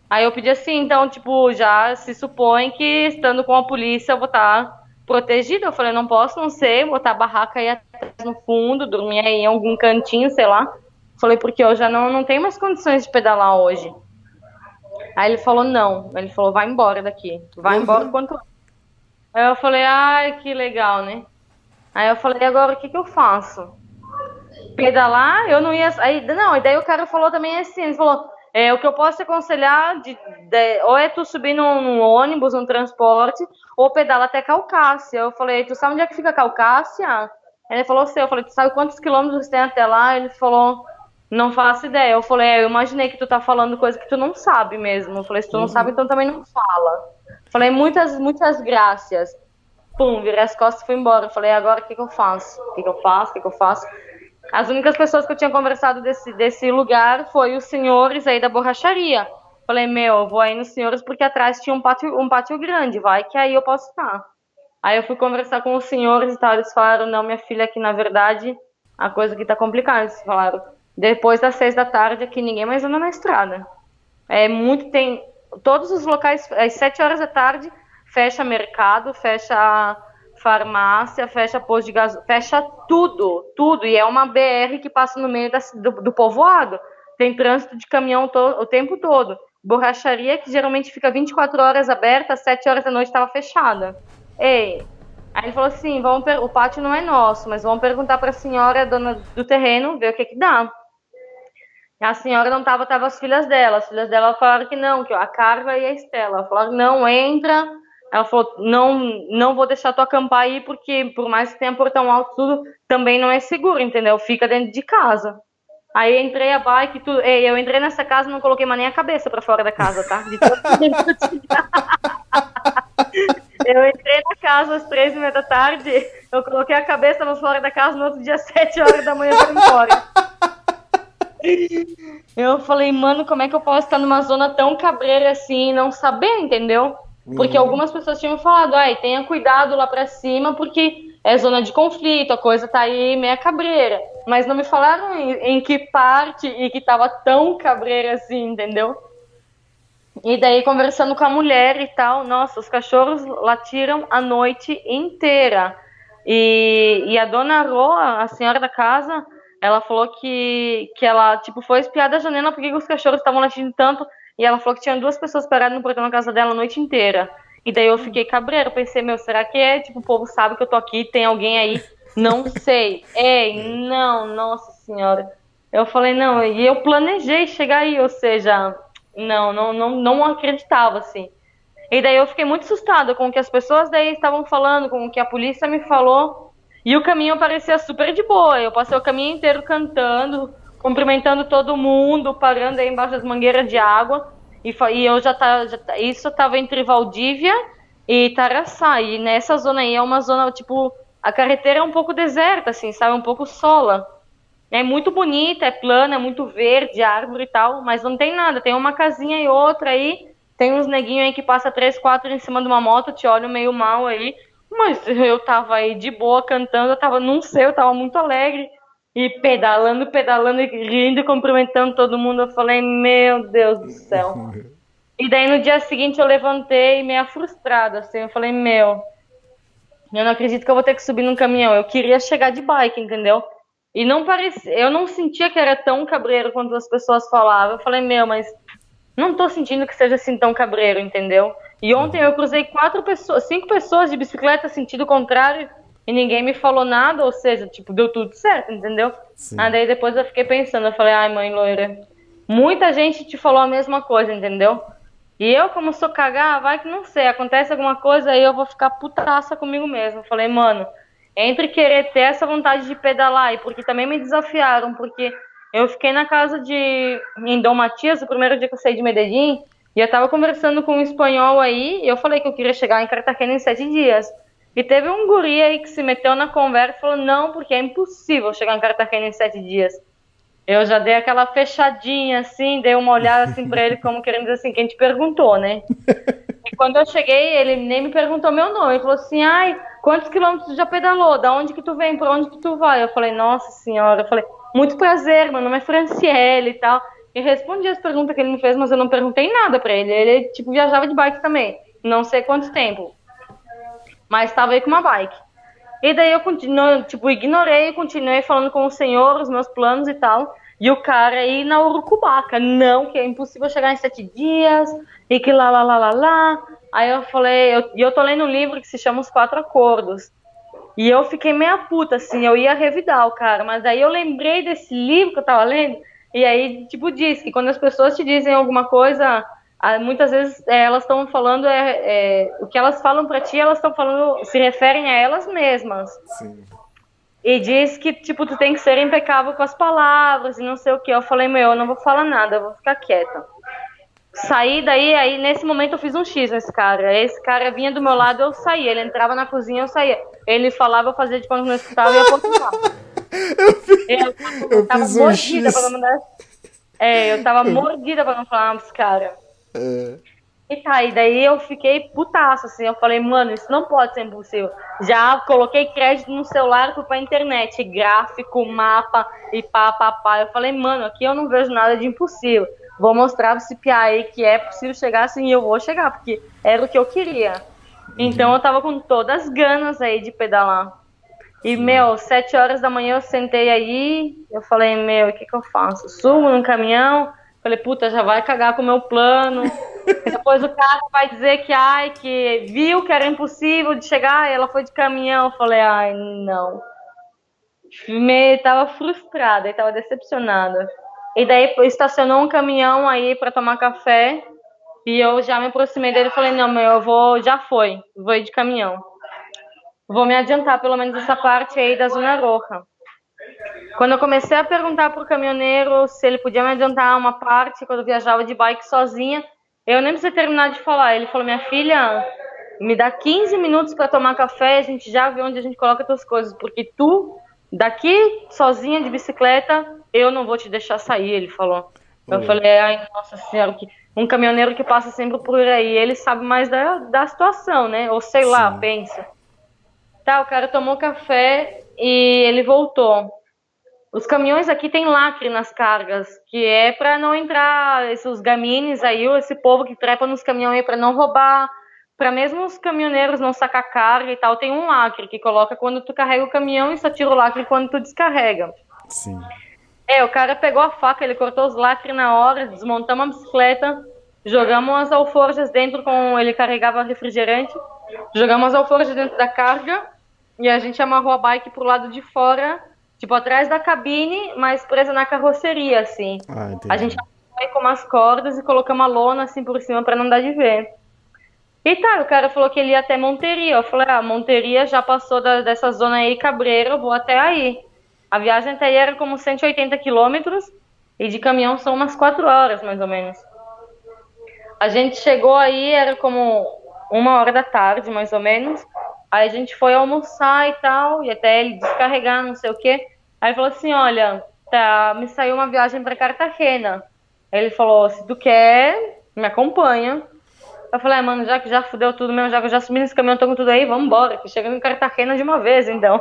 Aí eu pedi assim, então, tipo, já se supõe que estando com a polícia eu vou estar tá protegida. Eu falei, não posso não ser, botar a barraca aí atrás no fundo, dormir aí em algum cantinho, sei lá. Falei, porque eu já não, não tenho mais condições de pedalar hoje. Aí ele falou, não. Ele falou, vai embora daqui. Vai uhum. embora quanto. Aí eu falei, ai, que legal, né? Aí eu falei, agora o que, que eu faço? Pedalar, eu não ia. Aí, não, e daí o cara falou também assim, ele falou, é, o que eu posso te aconselhar de, de, ou é tu subir num, num, ônibus, num transporte, ou pedala até Calcácia. Eu falei, tu sabe onde é que fica Calcácia? Ele falou, sei. Eu falei, tu sabe quantos quilômetros tem até lá? Ele falou, não faço ideia. Eu falei, é, eu imaginei que tu tá falando coisa que tu não sabe mesmo. Eu falei, se tu não uhum. sabe, então também não fala. falei, muitas, muitas graças. Pum, virei as costas e fui embora. Eu falei, agora o que, que eu faço? O que, que eu faço? O que, que eu faço? As únicas pessoas que eu tinha conversado desse, desse lugar foi os senhores aí da borracharia. Falei, meu, eu vou aí nos senhores porque atrás tinha um pátio, um pátio grande, vai que aí eu posso estar. Aí eu fui conversar com os senhores e tal, eles falaram, não, minha filha, aqui na verdade a coisa aqui tá complicada. Eles falaram, depois das seis da tarde aqui ninguém mais anda na estrada. É muito tem todos os locais às sete horas da tarde fecha mercado, fecha farmácia, fecha posto de gás, fecha tudo, tudo. E é uma BR que passa no meio da, do, do povoado. Tem trânsito de caminhão to, o tempo todo. Borracharia que geralmente fica 24 horas aberta, às 7 horas da noite estava fechada. Ei, Aí ele falou assim: vamos o pátio não é nosso, mas vamos perguntar para a senhora, dona do terreno, ver o que que dá. A senhora não tava, tava as filhas dela. As filhas dela falaram que não, que a Carla e a Estela. Falaram, não, entra. Ela falou, não, não vou deixar tu acampar aí, porque por mais que tenha portão alto, tudo também não é seguro, entendeu? Fica dentro de casa. Aí entrei a bike, tudo. Ei, eu entrei nessa casa não coloquei mais nem a cabeça para fora da casa, tá? De eu entrei na casa às três e meia da tarde, eu coloquei a cabeça para fora da casa no outro dia, às sete horas da manhã, para embora. Eu falei, mano, como é que eu posso estar numa zona tão cabreira assim e não saber, entendeu? Porque uhum. algumas pessoas tinham falado, ai, tenha cuidado lá pra cima, porque é zona de conflito, a coisa tá aí meia cabreira. Mas não me falaram em, em que parte e que tava tão cabreira assim, entendeu? E daí, conversando com a mulher e tal, nossa, os cachorros latiram a noite inteira. E, e a dona Roa, a senhora da casa, ela falou que, que ela, tipo, foi espiar da janela porque os cachorros estavam latindo tanto. E ela falou que tinha duas pessoas paradas no portão da casa dela a noite inteira. E daí eu fiquei cabreiro, pensei, meu, será que é? Tipo, o povo sabe que eu tô aqui, tem alguém aí? Não sei. Ei, não, nossa senhora. Eu falei, não, e eu planejei chegar aí, ou seja, não, não, não, não acreditava, assim. E daí eu fiquei muito assustada com o que as pessoas daí estavam falando, com o que a polícia me falou. E o caminho parecia super de boa. Eu passei o caminho inteiro cantando, cumprimentando todo mundo, parando aí embaixo das mangueiras de água. E, e eu já tava. Já, isso estava entre Valdívia e Taraçá. E nessa zona aí é uma zona, tipo, a carreteira é um pouco deserta, assim, sabe? Um pouco sola. É muito bonita, é plana, é muito verde, árvore e tal, mas não tem nada. Tem uma casinha e outra aí. Tem uns neguinhos aí que passa três, quatro em cima de uma moto, te olham meio mal aí. Mas eu tava aí de boa cantando, eu tava num seu, eu tava muito alegre. E pedalando, pedalando, e rindo e cumprimentando todo mundo. Eu falei, meu Deus do céu. E daí no dia seguinte eu levantei meio frustrada, assim. Eu falei, meu, eu não acredito que eu vou ter que subir num caminhão. Eu queria chegar de bike, entendeu? E não parecia, eu não sentia que era tão cabreiro quanto as pessoas falavam. Eu falei, meu, mas não tô sentindo que seja assim tão cabreiro, entendeu? E ontem eu cruzei quatro pessoas, cinco pessoas de bicicleta sentido contrário e ninguém me falou nada, ou seja, tipo, deu tudo certo, entendeu? Sim. Aí daí depois eu fiquei pensando, eu falei, ai mãe loira, muita gente te falou a mesma coisa, entendeu? E eu, como sou cagar, vai que não sei, acontece alguma coisa aí eu vou ficar putaça comigo mesmo. Falei, mano, entre querer ter essa vontade de pedalar e porque também me desafiaram, porque eu fiquei na casa de em Dom Matias, o primeiro dia que eu saí de Medellín, e eu tava conversando com um espanhol aí, e eu falei que eu queria chegar em Cartagena em sete dias. E teve um guri aí que se meteu na conversa e falou, não, porque é impossível chegar em Cartagena em sete dias. Eu já dei aquela fechadinha assim, dei uma olhada assim pra ele, como querendo dizer assim, quem te perguntou, né? E quando eu cheguei, ele nem me perguntou meu nome. Ele falou assim, ai, quantos quilômetros tu já pedalou? Da onde que tu vem? Pra onde que tu vai? Eu falei, nossa senhora. Eu falei, muito prazer, meu nome é Franciele e tal. E respondi as perguntas que ele me fez, mas eu não perguntei nada pra ele. Ele, tipo, viajava de bike também. Não sei quanto tempo. Mas estava aí com uma bike. E daí eu continuo, tipo, ignorei, continuei falando com o senhor, os meus planos e tal. E o cara aí na Urucubaca, não, que é impossível chegar em sete dias, e que lá, lá, lá, lá, lá. Aí eu falei, e eu, tô lendo um livro que se chama Os Quatro Acordos. E eu fiquei meia puta, assim, eu ia revidar o cara, mas aí eu lembrei desse livro que eu tava lendo, e aí, tipo, diz que quando as pessoas te dizem alguma coisa, muitas vezes é, elas estão falando, é, é, o que elas falam para ti, elas estão falando, se referem a elas mesmas. Sim. E diz que, tipo, tu tem que ser impecável com as palavras e não sei o que. Eu falei, meu, eu não vou falar nada, eu vou ficar quieta. Saí daí, aí nesse momento eu fiz um X nesse cara. Esse cara vinha do meu lado, eu saía. Ele entrava na cozinha, eu saía. Ele falava, eu fazia de quando não escutava e ia continuar. eu fiz, eu, eu, eu tava fiz um mordida pra não mandar. É, eu tava mordida pra não falar com esse cara. É. E tá, e daí eu fiquei putaço, assim, eu falei, mano, isso não pode ser impossível. Já coloquei crédito no celular, fui pra internet, gráfico, mapa e pá, pá, pá. Eu falei, mano, aqui eu não vejo nada de impossível. Vou mostrar pra esse PA aí que é possível chegar assim e eu vou chegar, porque era o que eu queria. Então eu tava com todas as ganas aí de pedalar. E, meu, sete horas da manhã eu sentei aí, eu falei, meu, o que que eu faço? Subo no caminhão, Falei, puta, já vai cagar com o meu plano. Depois o cara vai dizer que, ai, que viu que era impossível de chegar e ela foi de caminhão. Falei, ai, não. Me, tava frustrada, tava decepcionada. E daí estacionou um caminhão aí para tomar café. E eu já me aproximei dele e falei, não, meu, eu vou, já foi, vou ir de caminhão. Vou me adiantar pelo menos essa parte aí da Zona Roja. Quando eu comecei a perguntar para o caminhoneiro se ele podia me adiantar uma parte quando eu viajava de bike sozinha, eu nem precisei terminar de falar. Ele falou: Minha filha, me dá 15 minutos para tomar café, a gente já vê onde a gente coloca as coisas, porque tu, daqui, sozinha de bicicleta, eu não vou te deixar sair. Ele falou. Eu falei: Ai, nossa senhora, que um caminhoneiro que passa sempre por aí, ele sabe mais da, da situação, né? Ou sei Sim. lá, pensa. Tá, o cara tomou café e ele voltou. Os caminhões aqui tem lacre nas cargas, que é para não entrar esses gamines aí, esse povo que trepa nos caminhões para não roubar, para mesmo os caminhoneiros não sacar carga e tal, tem um lacre que coloca quando tu carrega o caminhão e só tira o lacre quando tu descarrega. Sim. É, o cara pegou a faca, ele cortou os lacres na hora, desmontamos a bicicleta, jogamos as alforjas dentro com ele carregava refrigerante, jogamos as alforjas dentro da carga e a gente amarrou a bike pro lado de fora tipo, atrás da cabine, mas presa na carroceria, assim. Ah, a gente foi com umas cordas e colocou uma lona, assim, por cima para não dar de ver. E tá, o cara falou que ele ia até Monteria. Eu falei, ah, Monteria já passou da, dessa zona aí, Cabreiro, vou até aí. A viagem até aí era como 180 quilômetros e de caminhão são umas 4 horas, mais ou menos. A gente chegou aí, era como uma hora da tarde, mais ou menos. Aí a gente foi almoçar e tal, e até ele descarregar, não sei o quê. Aí ele falou assim: Olha, tá, me saiu uma viagem para Cartagena. Aí ele falou: Se tu quer, me acompanha. Eu falei: ah, Mano, já que já fudeu tudo mesmo, já que eu já subi nesse caminhão, tô com tudo aí, vamos embora, que chega em Cartagena de uma vez, então.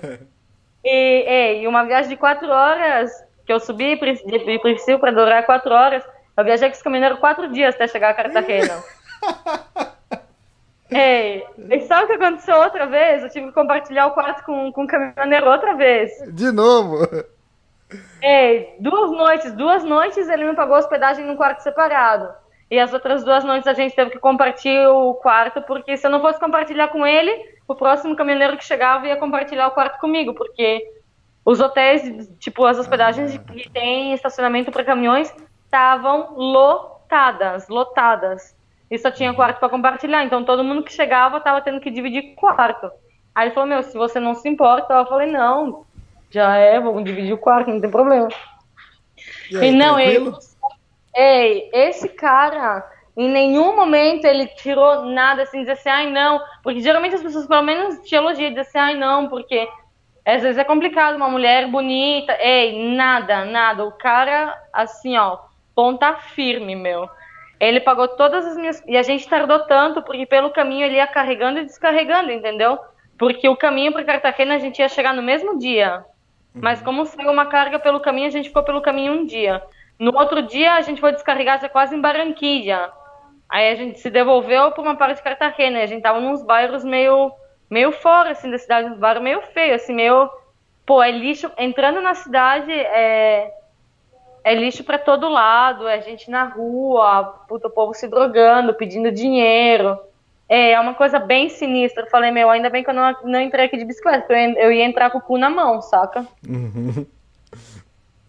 e, e, uma viagem de quatro horas, que eu subi de princípio para durar quatro horas. Eu viajei com esse caminhoneiro quatro dias até chegar a Cartagena. É, e sabe o que aconteceu outra vez? Eu tive que compartilhar o quarto com, com o caminhoneiro outra vez. De novo? É, duas noites, duas noites ele me pagou hospedagem num quarto separado. E as outras duas noites a gente teve que compartilhar o quarto, porque se eu não fosse compartilhar com ele, o próximo caminhoneiro que chegava ia compartilhar o quarto comigo, porque os hotéis, tipo, as hospedagens que tem estacionamento para caminhões, estavam lotadas, lotadas. E só tinha quarto para compartilhar, então todo mundo que chegava tava tendo que dividir quarto. Aí ele falou, meu, se você não se importa, eu falei, não, já é, vamos dividir o quarto, não tem problema. E, aí, E não, tranquilo? Ei, esse cara, em nenhum momento ele tirou nada assim, dizer assim, ai não, porque geralmente as pessoas pelo menos te elogiam, dizem assim, ai não, porque às vezes é complicado, uma mulher bonita, ei, nada, nada, o cara, assim, ó, ponta firme, meu. Ele pagou todas as minhas, e a gente tardou tanto, porque pelo caminho ele ia carregando e descarregando, entendeu? Porque o caminho para Cartagena a gente ia chegar no mesmo dia, mas como saiu uma carga pelo caminho, a gente ficou pelo caminho um dia. No outro dia, a gente foi descarregar já quase em Barranquilla. Aí a gente se devolveu para uma parte de Cartagena. E a gente tava nos bairros meio, meio fora, assim, da cidade, uns bairros meio feios, assim, meio... Pô, é lixo... Entrando na cidade, é... É lixo para todo lado, é gente na rua, puta, o povo se drogando, pedindo dinheiro. É, é uma coisa bem sinistra. Eu falei, meu, ainda bem que eu não, não entrei aqui de bicicleta, porque eu ia- eu ia entrar com o cu na mão, saca?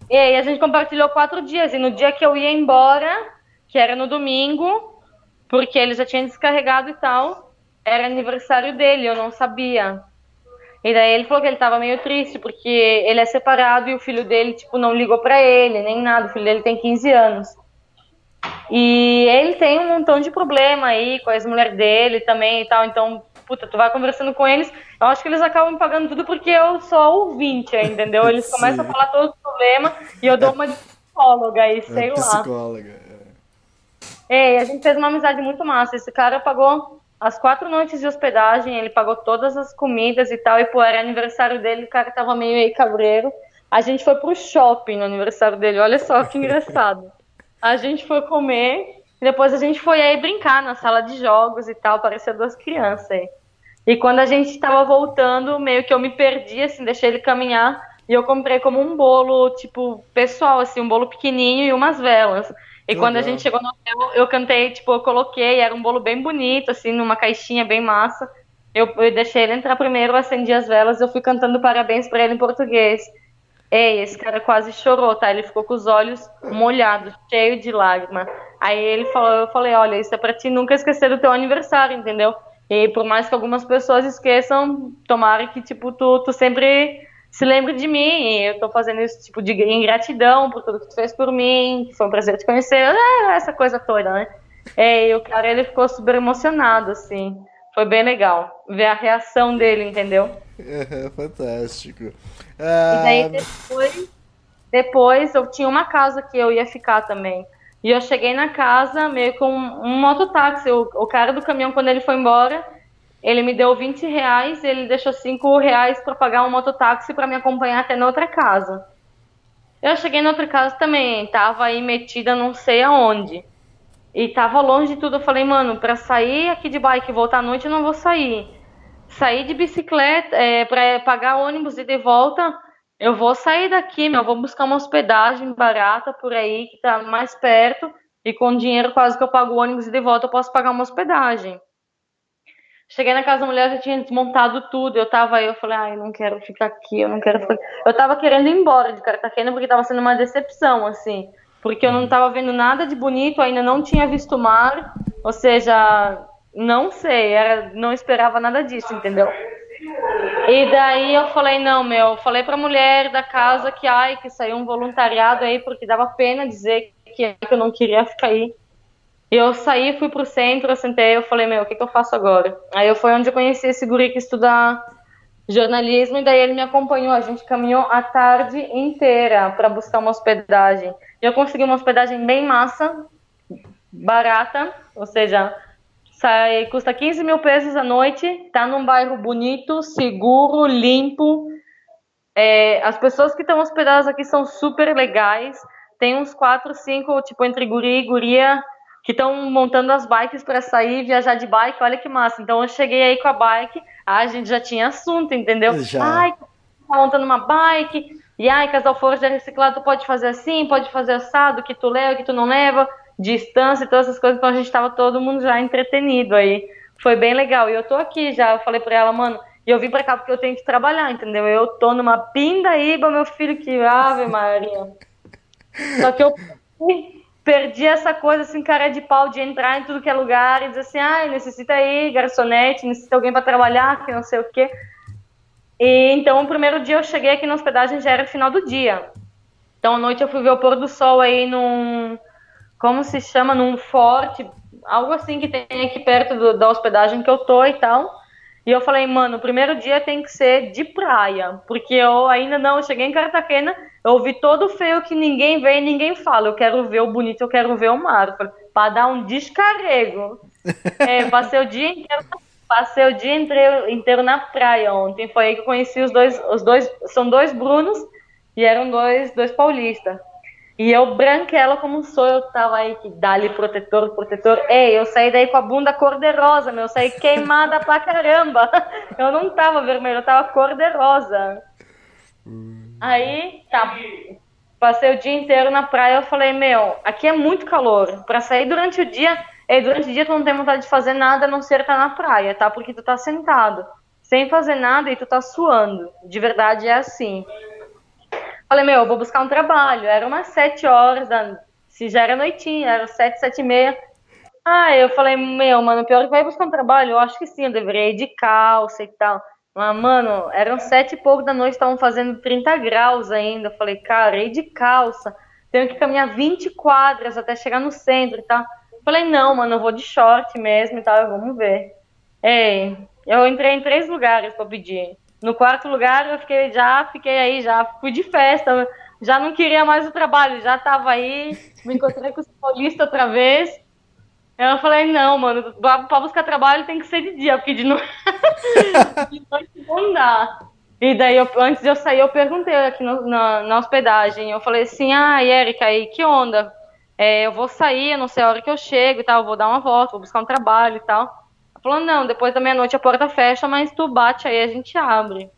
E aí a gente compartilhou quatro dias. E no dia que eu ia embora, que era no domingo, porque ele já tinha descarregado e tal, era aniversário dele, eu não sabia. E daí ele falou que ele tava meio triste, porque ele é separado e o filho dele, tipo, não ligou pra ele, nem nada. O filho dele tem 15 anos. E ele tem um montão de problema aí com a ex-mulher dele também e tal. Então, puta, tu vai conversando com eles. Eu acho que eles acabam pagando tudo porque eu sou ouvinte, entendeu? Eles começam a falar todos os problemas e eu dou uma de psicóloga aí, sei É lá. psicóloga. É, e a gente fez uma amizade muito massa. Esse cara pagou as quatro noites de hospedagem, ele pagou todas as comidas e tal, e pô, era aniversário dele, o cara tava meio aí cabreiro. A gente foi pro shopping no aniversário dele, olha só que engraçado. A gente foi comer, depois a gente foi aí brincar na sala de jogos e tal, parecia duas crianças aí. E quando a gente tava voltando, meio que eu me perdi, assim, deixei ele caminhar, e eu comprei como um bolo, tipo, pessoal, assim, um bolo pequenininho e umas velas. E quando a gente chegou no hotel, eu cantei, tipo, eu coloquei, era um bolo bem bonito, assim, numa caixinha bem massa. Eu, eu deixei ele entrar primeiro, acendi as velas, eu fui cantando parabéns pra ele em português. Ei, esse cara quase chorou, tá? Ele ficou com os olhos molhados, cheio de lágrima. Aí ele falou, eu falei, olha, isso é pra ti nunca esquecer do teu aniversário, entendeu? E por mais que algumas pessoas esqueçam, tomara que, tipo, tu, tu sempre se lembre de mim. E eu tô fazendo isso, tipo, de em gratidão por tudo que tu fez por mim, que foi um prazer te conhecer, é, essa coisa toda, né? É, e o cara, ele ficou super emocionado, assim. Foi bem legal ver a reação dele, entendeu? É, fantástico. E Ah, daí depois, depois eu tinha uma casa que eu ia ficar também. E eu cheguei na casa meio com um, um mototáxi. O, o cara do caminhão, quando ele foi embora, ele me deu 20 reais, ele deixou 5 reais para pagar um mototáxi para me acompanhar até na outra casa. Eu cheguei na outra casa também, tava aí metida não sei aonde. E tava longe de tudo. Eu falei, mano, pra sair aqui de bike e voltar à noite eu não vou sair. Sair de bicicleta, é, pra pagar ônibus e de volta, eu vou sair daqui, meu. Eu vou buscar uma hospedagem barata por aí, que tá mais perto. E com dinheiro quase que eu pago o ônibus e de volta eu posso pagar uma hospedagem. Cheguei na casa da mulher, já tinha desmontado tudo. Eu tava aí, eu falei, ai, não quero ficar aqui, eu não quero ficar aqui. Eu tava querendo ir embora de Cartagena porque tava sendo uma decepção, assim. Porque eu não tava vendo nada de bonito, ainda não tinha visto mar. Ou seja, não sei, era, não esperava nada disso, entendeu? E daí eu falei, não, meu, eu falei pra mulher da casa que, ai, que saiu um voluntariado aí, porque dava pena dizer que eu não queria ficar aí. E eu saí, fui pro centro, eu sentei, eu falei, meu, o que, que eu faço agora? Aí eu foi onde eu conheci esse guri que estuda jornalismo, e daí ele me acompanhou, a gente caminhou a tarde inteira para buscar uma hospedagem. E eu consegui uma hospedagem bem massa, barata, ou seja, sai, custa 15 mil pesos a noite, tá num bairro bonito, seguro, limpo. É, as pessoas que estão hospedadas aqui são super legais. Tem uns quatro, cinco, tipo, entre guri e guria, que estão montando as bikes para sair, viajar de bike. Olha que massa. Então eu cheguei aí com a bike, ah, a gente já tinha assunto, entendeu? Já. Ai, tá montando uma bike. E ai, casal forja reciclado, tu pode fazer assim, pode fazer assado, que tu leva, que tu não leva, distância e todas essas coisas. Então a gente tava todo mundo já entretenido aí. Foi bem legal. E eu tô aqui já, eu falei pra ela, mano, e eu vim pra cá porque eu tenho que trabalhar, entendeu? Eu tô numa pindaíba, meu filho, que ave Maria. Só que eu perdi essa coisa assim, cara de pau, de entrar em tudo que é lugar e dizer assim, ah, necessita aí garçonete, necessita alguém para trabalhar, que não sei o quê. E, então, o primeiro dia eu cheguei aqui na hospedagem já era final do dia. Então, à noite eu fui ver o pôr do sol aí num, como se chama, num forte, algo assim que tem aqui perto do, da hospedagem que eu tô e tal. E eu falei, mano, o primeiro dia tem que ser de praia, porque eu ainda não, cheguei em Cartagena, eu ouvi todo feio que ninguém vê e ninguém fala. Eu quero ver o bonito, eu quero ver o mar. Para dar um descarrego. é, passei o dia inteiro, passei o dia inteiro, inteiro na praia ontem. Foi aí que eu conheci os dois, os dois, são dois Brunos e eram dois, dois paulistas. E eu branquela como sou, eu tava aí que dá-lhe protetor, protetor. Ei, eu saí daí com a bunda cor-de-rosa, meu, eu saí queimada pra caramba. Eu não tava vermelha, eu tava cor-de-rosa. Aí, tá. Passei o dia inteiro na praia, eu falei, meu, aqui é muito calor. Pra sair durante o dia, e durante o dia tu não tem vontade de fazer nada a não ser estar na praia, tá? Porque tu tá sentado, sem fazer nada e tu tá suando. De verdade é assim. Falei, meu, eu vou buscar um trabalho. Era umas sete horas, da... se já era noitinha, era sete, sete e meia. Ah, eu falei, meu, mano, pior que vai buscar um trabalho? Eu acho que sim, eu deveria ir de calça e tal. Mas, mano, eram sete e pouco da noite, estavam fazendo 30 graus ainda. Eu falei, cara, ir de calça. Tenho que caminhar 20 quadras até chegar no centro e tal. Eu falei, não, mano, eu vou de short mesmo e tal, vamos ver. Ei, eu entrei em três lugares pra pedir. No quarto lugar, eu fiquei, já fiquei aí, já fui de festa, já não queria mais o trabalho, já tava aí, me encontrei com os paulistas outra vez. Eu falei, não, mano, pra buscar trabalho tem que ser de dia, porque de noite, de noite não dá. E daí, eu, antes de eu sair, eu perguntei aqui no, na, na, hospedagem. Eu falei assim: ah, Erika, aí que onda? É, eu vou sair, eu não sei a hora que eu chego e tal, vou dar uma volta, vou buscar um trabalho e tal. Falou, não, depois da meia-noite a porta fecha, mas tu bate aí, a gente abre.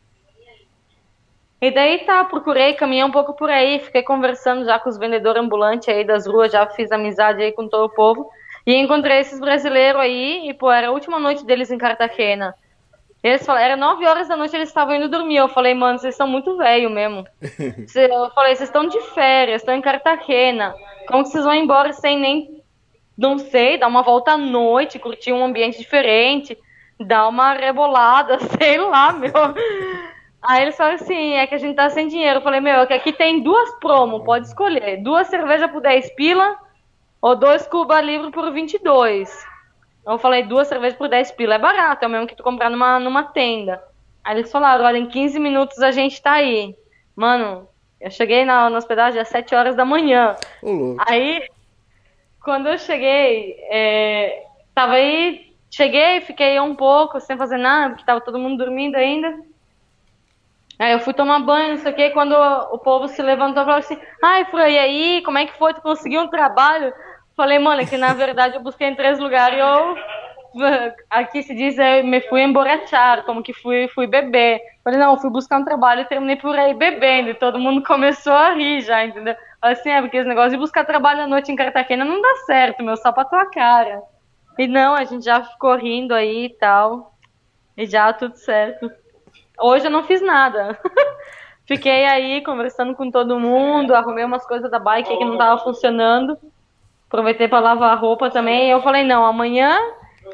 E daí tá, procurei, caminhei um pouco por aí, fiquei conversando já com os vendedores ambulantes aí das ruas, já fiz amizade aí com todo o povo. E encontrei esses brasileiros aí, e pô, era a última noite deles em Cartagena. Eles falaram, era nove horas da noite, eles estavam indo dormir. Eu falei, mano, vocês são muito velho mesmo. Eu falei, vocês estão de férias, estão em Cartagena. Como que vocês vão embora sem nem não sei, dar uma volta à noite, curtir um ambiente diferente, dar uma rebolada, sei lá, meu. Aí eles falaram assim, é que a gente tá sem dinheiro. Eu falei, meu, é que aqui tem duas promo, pode escolher. Duas cervejas por 10 pila ou dois Cuba Livre por 22. Eu falei, duas cervejas por 10 pila é barato, é o mesmo que tu comprar numa, numa tenda. Aí eles falaram, olha, em 15 minutos a gente tá aí. Mano, eu cheguei na, na hospedagem às 7 horas da manhã. Uhum. Aí quando eu cheguei, é, tava aí, cheguei, fiquei um pouco sem fazer nada, porque tava todo mundo dormindo ainda. Aí eu fui tomar banho, não sei o que, quando o, povo se levantou e falou assim, ai, Fran, e aí, como é que foi? Tu conseguiu um trabalho? Falei, mano, é que na verdade eu busquei em três lugares e eu aqui se diz eu me fui emborrachar, como que fui, fui beber. Falei, não, fui buscar um trabalho e terminei por aí bebendo. E todo mundo começou a rir já, entendeu? Assim, é, porque esse negócio de buscar trabalho à noite em Cartagena não dá certo, meu, só pra tua cara. E não, a gente já ficou rindo aí e tal. E já tudo certo. Hoje eu não fiz nada. Fiquei aí conversando com todo mundo, arrumei umas coisas da bike que não tava funcionando. Aproveitei para lavar a roupa também. Eu falei, não, amanhã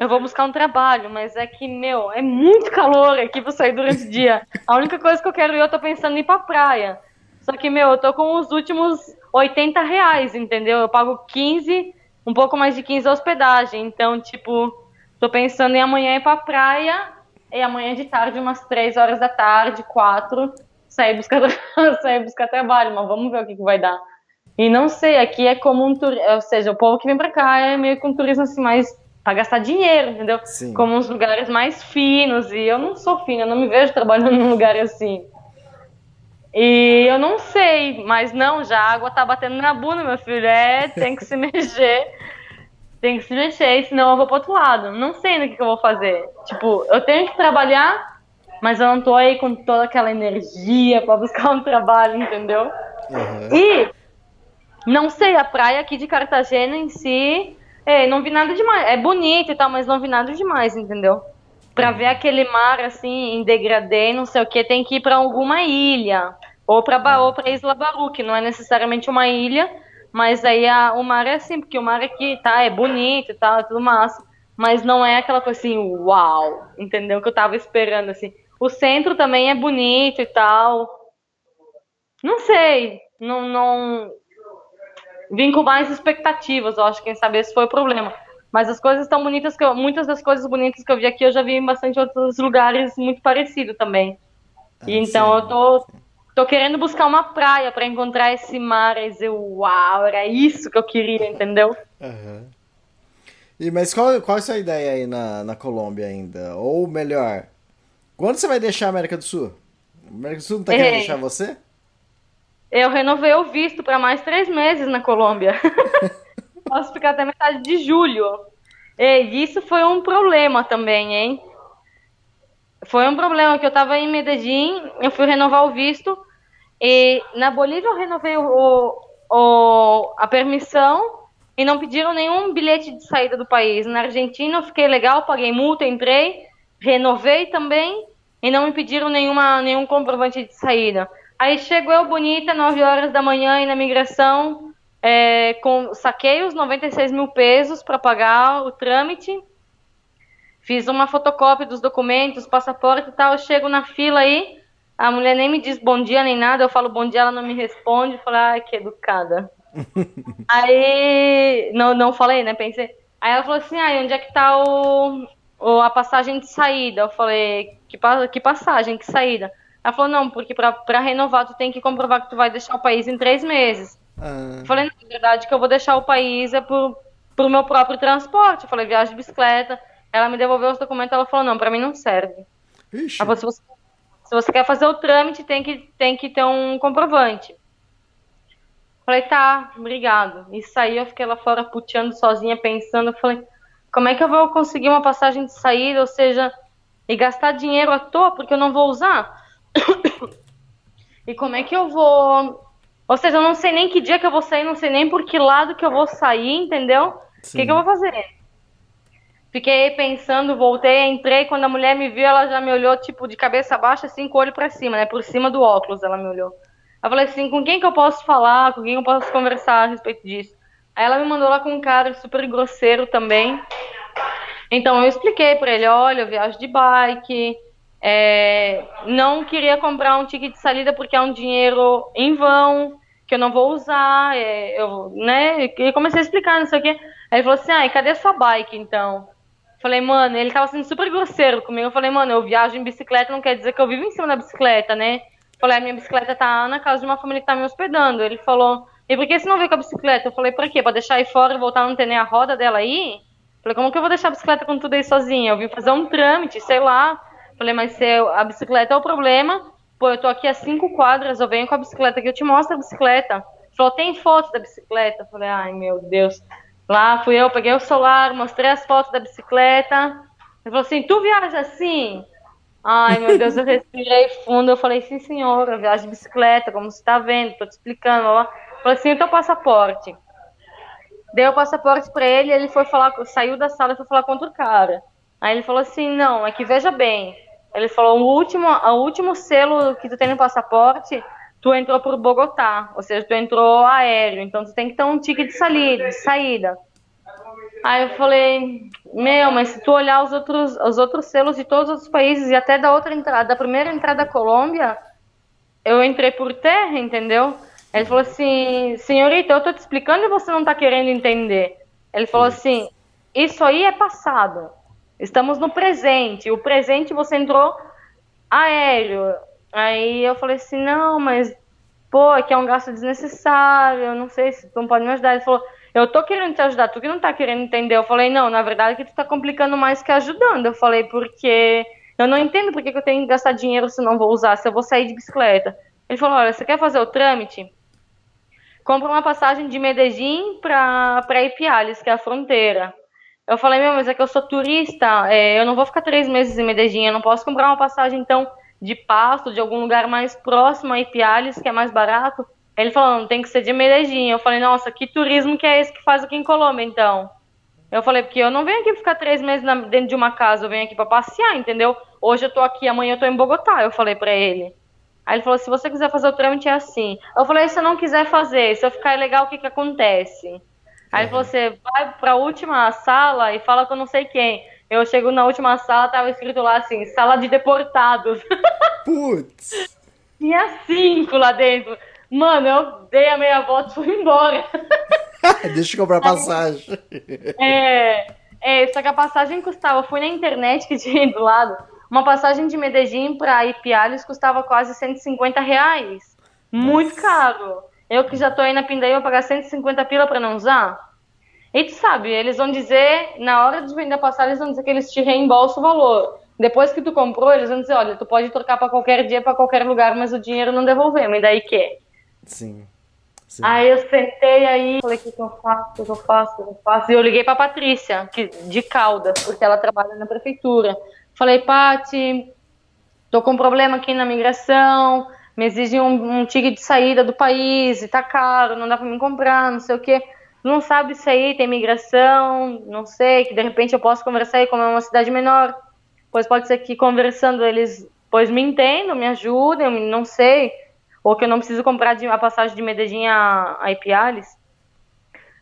eu vou buscar um trabalho, mas é que, meu, é muito calor aqui pra sair durante o dia. A única coisa que eu quero ir, eu tô pensando em ir pra praia. Só que, meu, eu tô com os últimos 80 reais, entendeu? Eu pago 15, um pouco mais de 15 a hospedagem. Então, tipo, tô pensando em amanhã ir pra praia e amanhã de tarde, umas 3 horas da tarde, 4, sair buscar, sair buscar trabalho. Mas vamos ver o que, que vai dar. E não sei, aqui é como um turismo, ou seja, o povo que vem pra cá é meio que um turismo assim mais para gastar dinheiro, entendeu? Sim. Como uns lugares mais finos. E eu não sou fina, eu não me vejo trabalhando num lugar assim. E eu não sei, mas não, já a água tá batendo na bunda, meu filho. É, tem que se mexer. Tem que se mexer, senão eu vou pro outro lado. Não sei no que, que eu vou fazer. Tipo, eu tenho que trabalhar, mas eu não tô aí com toda aquela energia para buscar um trabalho, entendeu? Uhum. E não sei, a praia aqui de Cartagena em si é, não vi nada demais. É bonito e tal, mas não vi nada demais, entendeu? Pra ver aquele mar assim, em degradê, não sei o que, tem que ir pra alguma ilha. Ou pra, ba ou pra Isla Baru, que não é necessariamente uma ilha, Mas aí a, o mar é assim, porque o mar aqui, tá, é bonito e tal, é tudo massa. Mas não é aquela coisa assim, uau, entendeu? Que eu tava esperando, assim. O centro também é bonito e tal. Não sei, não, não... Vim com mais expectativas, eu acho, quem sabe esse foi o problema. Mas as coisas tão bonitas que eu, muitas das coisas bonitas que eu vi aqui eu já vi em bastante outros lugares muito parecido também. Ah, e então sim, eu tô tô querendo buscar uma praia para encontrar esse mar e dizer, uau, era isso que eu queria, entendeu? Uhum. E, mas qual, qual é a sua ideia aí na, na Colômbia ainda? Ou melhor, quando você vai deixar a América do Sul? A América do Sul não tá querendo deixar você? Eu renovei o visto para mais três meses na Colômbia. Posso ficar até metade de julho. E isso foi um problema também, hein? Foi um problema que eu estava em Medellín, eu fui renovar o visto e na Bolívia eu renovei o, o, a permissão e não pediram nenhum bilhete de saída do país. Na Argentina eu fiquei legal, paguei multa, entrei, renovei também e não me pediram nenhuma, nenhum comprovante de saída. Aí chegou eu bonita, 9 horas da manhã, e na migração, é, com, saquei os 96 mil pesos para pagar o trâmite, fiz uma fotocópia dos documentos, passaporte e tal, eu chego na fila aí, a mulher nem me diz bom dia nem nada, eu falo bom dia, ela não me responde. Eu falo, ai, que educada. aí, não, não falei, né? Pensei. Aí ela falou assim, ai, onde é que tá o, o, a passagem de saída? Eu falei, que, que passagem, que saída? Ela falou, não, porque pra, pra renovar tu tem que comprovar que tu vai deixar o país em três meses. Ah. Eu falei, na verdade que eu vou deixar o país é pro, pro meu próprio transporte. Eu falei, viagem de bicicleta. Ela me devolveu os documentos, ela falou, não, pra mim não serve. Ixi. Ela falou, se você se você quer fazer o trâmite, tem que, tem que ter um comprovante. Falei, tá, obrigado. E saí, eu fiquei lá fora puteando sozinha, pensando. Falei, como é que eu vou conseguir uma passagem de saída, ou seja, e gastar dinheiro à toa, porque eu não vou usar? E como é que eu vou. Ou seja, eu não sei nem que dia que eu vou sair, não sei nem por que lado que eu vou sair, entendeu? O que, que eu vou fazer? Fiquei pensando, voltei, entrei, quando a mulher me viu, ela já me olhou, tipo, de cabeça baixa, assim, com o olho pra cima, né? Por cima do óculos ela me olhou. Eu falei assim, com quem que eu posso falar, com quem eu posso conversar a respeito disso? Aí ela me mandou lá com um cara super grosseiro também. Então eu expliquei pra ele, olha, eu viajo de bike, é, não queria comprar um ticket de saída porque é um dinheiro em vão, que eu não vou usar, é, eu, né? E comecei a explicar, não sei o quê. Aí ele falou assim, ai, cadê sua bike, então? Falei, mano, ele tava sendo super grosseiro comigo. Eu falei, mano, eu viajo em bicicleta, não quer dizer que eu vivo em cima da bicicleta, né? Falei, a minha bicicleta tá na casa de uma família que tá me hospedando. Ele falou, e por que você não veio com a bicicleta? Eu falei, pra quê? Pra deixar aí fora e voltar a não ter nem a roda dela aí? Falei, como que eu vou deixar a bicicleta com tudo aí sozinha? Eu vim fazer um trâmite, sei lá. Falei, mas se a bicicleta é o problema, pô, eu tô aqui a cinco quadras, eu venho com a bicicleta aqui, eu te mostro a bicicleta. Falou, tem foto da bicicleta? Falei, ai meu Deus. Lá fui eu, peguei o celular, mostrei as fotos da bicicleta. Ele falou assim: Tu viaja assim? Ai, meu Deus, eu respirei fundo. Eu falei: Sim, senhora, eu viajo de bicicleta, como você está vendo, estou te explicando. Ó. Falei assim: O teu passaporte. Dei o passaporte para ele, ele foi falar, saiu da sala e foi falar com outro cara. Aí ele falou assim: Não, é que veja bem. Ele falou: O último, o último selo que tu tem no passaporte tu entrou por Bogotá, ou seja, tu entrou aéreo, então tu tem que ter um ticket de saída, de saída. Aí eu falei, meu, mas se tu olhar os outros, os outros selos de todos os outros países e até da outra entrada, da primeira entrada da Colômbia, eu entrei por terra, entendeu? Ele falou assim, senhorita, eu tô te explicando e você não tá querendo entender. Ele falou assim, isso aí é passado. Estamos no presente. O presente você entrou aéreo. Aí eu falei assim, não, mas, pô, aqui é um gasto desnecessário, eu não sei se tu não pode me ajudar. Ele falou, eu tô querendo te ajudar, tu que não tá querendo entender. Eu falei, não, na verdade é que tu tá complicando mais que ajudando. Eu falei, porque eu não entendo por que, eu tenho que gastar dinheiro se não vou usar, se eu vou sair de bicicleta. Ele falou, olha, você quer fazer o trâmite? Compra uma passagem de Medellín pra Ipiales, que é a fronteira. Eu falei, meu, mas é que eu sou turista, é, eu não vou ficar três meses em Medellín, eu não posso comprar uma passagem, então de Pasto, de algum lugar mais próximo a Ipiales, que é mais barato. Ele falou, não, tem que ser de Medellín. Eu falei, nossa, que turismo que é esse que faz aqui em Colômbia, então? Eu falei, porque eu não venho aqui ficar três meses na, dentro de uma casa, eu venho aqui para passear, entendeu? Hoje eu tô aqui, amanhã eu tô em Bogotá, eu falei para ele. Aí ele falou: se você quiser fazer o trâmite é assim. Eu falei: se eu não quiser fazer, se eu ficar ilegal, o que que acontece? Aí falou: você vai pra última sala e fala com não sei quem. Eu chego na última sala, tava escrito lá assim: sala de deportados. Putz! Tinha cinco lá dentro. Mano, eu dei a meia volta e fui embora. Deixa eu comprar passagem. É, é, só que a passagem custava, eu fui na internet que tinha aí do lado, uma passagem de Medellín pra Ipiales custava quase 150 reais. Muito caro. Eu que já tô aí na Pindaí, vou pagar 150 pila pra não usar. E tu sabe, eles vão dizer, na hora de vender a passagem, eles vão dizer que eles te reembolsam o valor. Depois que tu comprou, eles vão dizer, olha, tu pode trocar pra qualquer dia, pra qualquer lugar, mas o dinheiro não devolvemos. E daí que? Sim. Sim. Aí eu sentei aí, falei, o que, que eu faço, o que, eu faço, o que eu faço? E eu liguei pra Patrícia, que, de Caldas, porque ela trabalha na prefeitura. Falei, Pati, tô com um problema aqui na migração, me exigem um, um ticket de saída do país, e tá caro, não dá pra me comprar, não sei o quê. Não sabe se aí tem migração, não sei, que de repente eu posso conversar aí, como é uma cidade menor. Pois pode ser que conversando eles, pois me entendam, me ajudem, não sei ou que eu não preciso comprar de, a passagem de Medellín a, a Ipiales.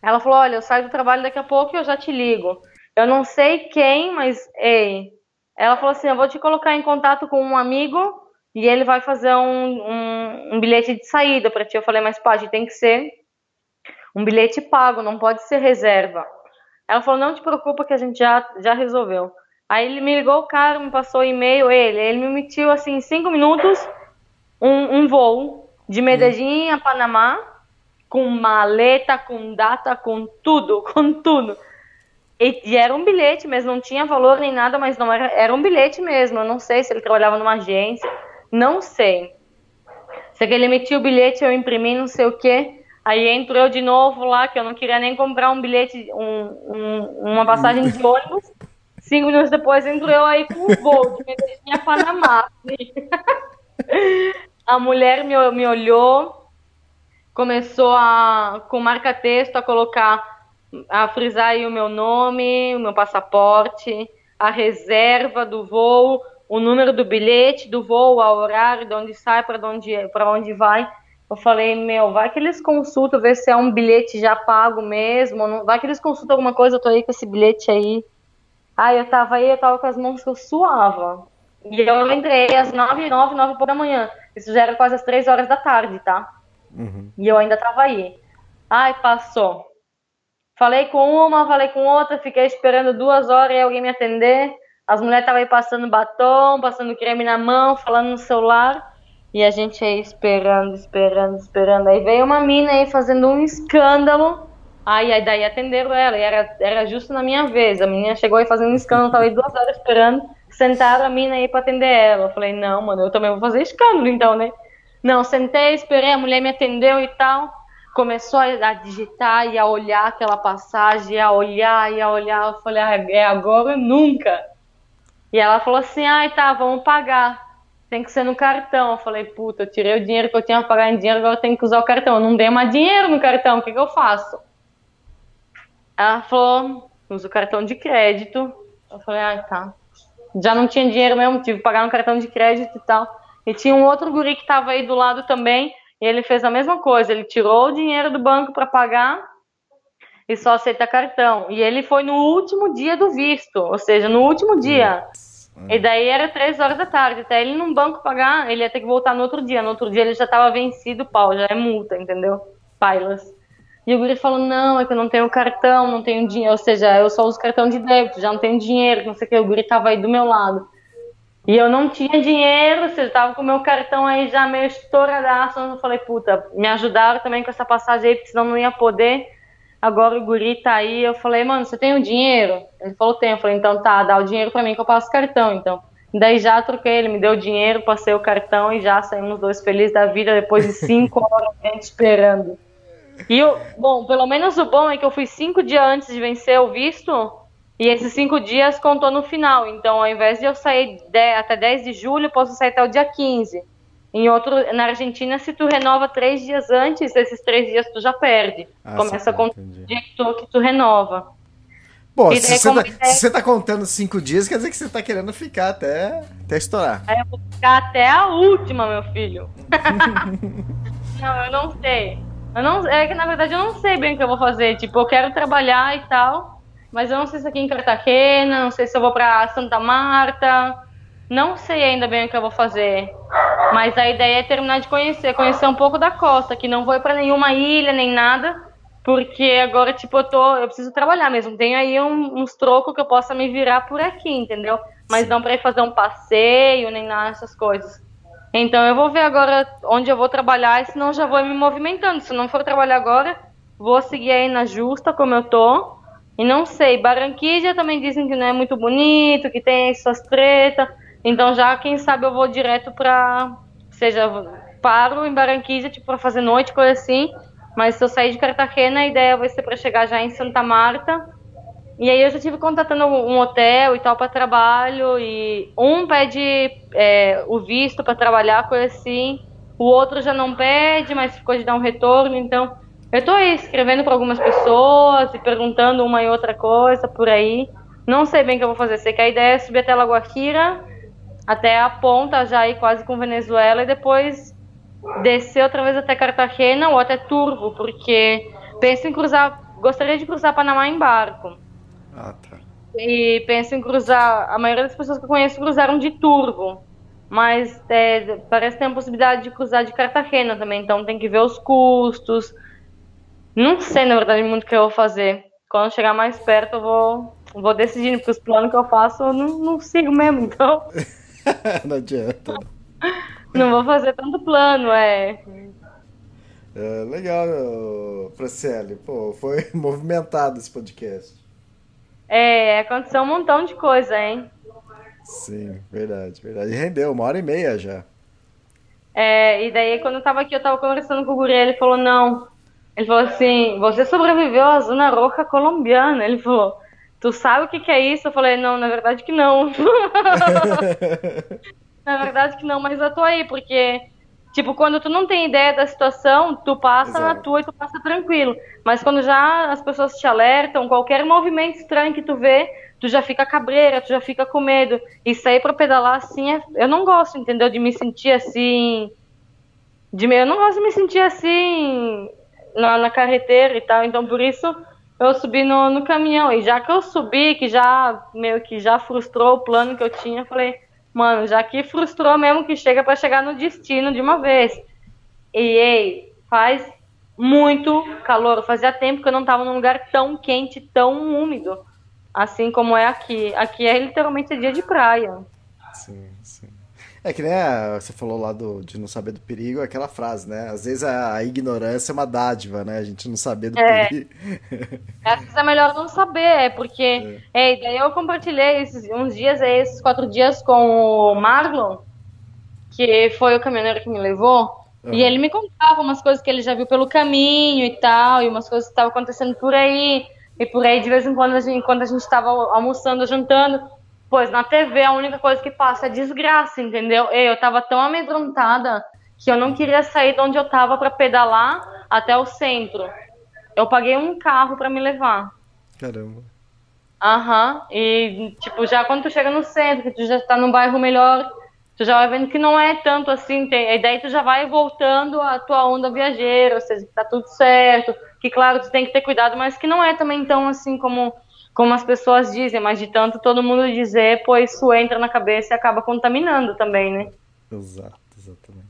Ela falou, olha, eu saio do trabalho daqui a pouco e eu já te ligo. Eu não sei quem, mas, ei. Ela falou assim, eu vou te colocar em contato com um amigo e ele vai fazer um, um, um bilhete de saída para ti. Eu falei, mas pode, tem que ser um bilhete pago, não pode ser reserva. Ela falou, não te preocupa que a gente já, já resolveu. Aí ele me ligou, o cara me passou o e-mail, ele, ele me emitiu assim em cinco minutos um, um voo de Medellín a Panamá com maleta, com data, com tudo, com tudo. E, e, era um bilhete mesmo, não tinha valor nem nada, mas não era, era um bilhete mesmo. Eu não sei se ele trabalhava numa agência, não sei. Sei que ele emitiu o bilhete, eu imprimi, não sei o que. Aí entrou eu de novo lá, que eu não queria nem comprar um bilhete, um, um, uma passagem de ônibus. Cinco minutos depois entrou eu aí com um voo de Medellín Panamá. A mulher me, me olhou, começou a, com marca-texto, a colocar, a frisar aí o meu nome, o meu passaporte, a reserva do voo, o número do bilhete do voo, a horário, de onde sai, para onde, onde vai. Eu falei, meu, vai que eles consultam, ver se é um bilhete já pago mesmo, não, vai que eles consultam alguma coisa, eu tô aí com esse bilhete aí. Aí eu tava aí, eu tava com as mãos que eu suava. E eu entrei às nove, nove, nove da manhã. Isso já era quase às três horas da tarde, tá? Uhum. E eu ainda tava aí. Ai, passou. Falei com uma, falei com outra, fiquei esperando duas horas e alguém me atender. As mulheres estavam aí passando batom, passando creme na mão, falando no celular. E a gente aí esperando, esperando, esperando. Aí veio uma mina aí fazendo um escândalo. Aí, aí daí atenderam ela, e era, era justo na minha vez. A menina chegou aí fazendo um escândalo, tava aí duas horas esperando sentaram a mina aí pra atender ela. Eu falei, não, mano, eu também vou fazer escândalo então, né? Não, sentei, esperei, a mulher me atendeu e tal. Começou a digitar e a olhar aquela passagem, a olhar e a olhar. Eu falei, ah, é agora ou nunca. E ela falou assim, ai, tá, vamos pagar. Tem que ser no cartão. Eu falei, puta, eu tirei o dinheiro que eu tinha pra pagar em dinheiro, agora eu tenho que usar o cartão. Eu não dei mais dinheiro no cartão, o que, que eu faço? Ela falou, usa o cartão de crédito. Eu falei, ai, tá já não tinha dinheiro mesmo, tive que pagar no cartão de crédito e tal. E tinha um outro guri que estava aí do lado também, e ele fez a mesma coisa, ele tirou o dinheiro do banco para pagar e só aceita cartão. E ele foi no último dia do visto, ou seja, no último dia. E daí era três horas da tarde, até ele num banco pagar, ele ia ter que voltar no outro dia. No outro dia ele já estava vencido, pau, já é multa, entendeu? Pailas. E o guri falou, não, é que eu não tenho cartão, não tenho dinheiro, ou seja, eu só uso cartão de débito, já não tenho dinheiro, não sei o que, o guri tava aí do meu lado. E eu não tinha dinheiro, ou seja, tava com o meu cartão aí já meio estouradaço, eu falei, puta, me ajudaram também com essa passagem aí, porque senão não ia poder. Agora o guri tá aí, eu falei, mano, você tem o dinheiro? Ele falou, tem. Eu falei, então tá, dá o dinheiro pra mim que eu passo cartão, então. Daí já troquei, ele me deu o dinheiro, passei o cartão e já saímos dois felizes da vida depois de cinco horas a gente esperando. E o, bom, pelo menos o bom é que eu fui cinco dias antes de vencer o visto, e esses cinco dias contou no final. Então, ao invés de eu sair de, até 10 de julho, posso sair até o dia 15. Em outro, na Argentina, se tu renova três dias antes, esses três dias tu já perde. Ah, Começa contar o dia que tu, que tu renova. Bom, se você, tá, se você, tá, contando cinco dias, quer dizer que você tá querendo ficar até, até estourar. É, eu vou ficar até a última, meu filho. não, eu não sei. Eu não, é que na verdade eu não sei bem o que eu vou fazer. Tipo, eu quero trabalhar e tal, mas eu não sei se aqui em Cartagena, não sei se eu vou pra Santa Marta. Não sei ainda bem o que eu vou fazer. Mas a ideia é terminar de conhecer, conhecer um pouco da costa, que não vou para nenhuma ilha nem nada porque agora, tipo, eu tô. Eu preciso trabalhar mesmo. Tenho aí um, uns trocos que eu possa me virar por aqui, entendeu? Mas Sim. não para ir fazer um passeio, nem nada dessas coisas. Então eu vou ver agora onde eu vou trabalhar, senão já vou me movimentando. Se não for trabalhar agora, vou seguir aí na justa como eu tô. E não sei, Barranquilla também dizem que não é muito bonito, que tem suas tretas. Então já, quem sabe, eu vou direto pra. Seja, paro em Barranquilla, tipo, pra fazer noite, coisa assim mas se eu sair de Cartagena, a ideia vai ser para chegar já em Santa Marta. E aí eu já tive contatando um hotel e tal para trabalho. E um pede é, o visto para trabalhar, coisa assim. O outro já não pede, mas ficou de dar um retorno. Então eu estou escrevendo para algumas pessoas e perguntando uma e outra coisa por aí. Não sei bem o que eu vou fazer. Sei que a ideia é subir até Lagoaquira, até a ponta já ir quase com Venezuela e depois descer outra vez até Cartagena ou até Turvo, porque penso em cruzar, gostaria de cruzar Panamá em barco. Ah, tá. E penso em cruzar, a maioria das pessoas que eu conheço cruzaram de Turvo, mas é, parece que tem a possibilidade de cruzar de Cartagena também, então tem que ver os custos. Não sei, na verdade, muito o que eu vou fazer. Quando chegar mais perto, eu vou, vou decidindo, porque os planos que eu faço eu não, não sigo mesmo, então. não adianta. Não vou fazer tanto plano, é. é legal, Franciele. Pô, foi movimentado esse podcast. É, aconteceu um montão de coisa, hein? Sim, verdade, verdade. E rendeu uma hora e meia já. É, e daí quando eu tava aqui, eu tava conversando com o Guri, ele falou, não. Ele falou assim, você sobreviveu à zona roxa colombiana. Ele falou, tu sabe o que, que é isso? Eu falei, não, na verdade que não. Na verdade que não, mas eu tô aí, porque, tipo, quando tu não tem ideia da situação, tu passa Exato. na tua e tu passa tranquilo. Mas quando já as pessoas te alertam, qualquer movimento estranho que tu vê, tu já fica cabreira, tu já fica com medo. E sair pra pedalar assim, é... eu não gosto, entendeu? De me sentir assim. De Eu não gosto de me sentir assim na, na carreteira e tal. Então, por isso, eu subi no, no caminhão. E já que eu subi, que já meio que já frustrou o plano que eu tinha, eu falei mano, já que frustrou mesmo que chega para chegar no destino de uma vez. E ei, faz muito calor. Fazia tempo que eu não tava num lugar tão quente, tão úmido, assim como é aqui. Aqui é literalmente dia de praia. Sim. É que nem a, você falou lá do, de não saber do perigo, aquela frase, né? Às vezes a, a ignorância é uma dádiva, né? A gente não saber do é. perigo. Às vezes é melhor não saber, é porque. É. é daí eu compartilhei esses, uns dias, esses quatro dias com o Marlon, que foi o caminhoneiro que me levou. Uhum. E ele me contava umas coisas que ele já viu pelo caminho e tal, e umas coisas que estavam acontecendo por aí. E por aí, de vez em quando, a gente, quando a gente estava almoçando, jantando, Pois na TV a única coisa que passa é desgraça, entendeu? Eu tava tão amedrontada que eu não queria sair de onde eu tava para pedalar até o centro. Eu paguei um carro para me levar. Caramba. Aham. E tipo, já quando tu chega no centro, que tu já tá num bairro melhor, tu já vai vendo que não é tanto assim, tem, e daí tu já vai voltando a tua onda viajeira, ou seja, que tá tudo certo, que claro, tu tem que ter cuidado, mas que não é também tão assim como como as pessoas dizem, mas de tanto todo mundo dizer, pois isso entra na cabeça e acaba contaminando também, né? Exato, exatamente.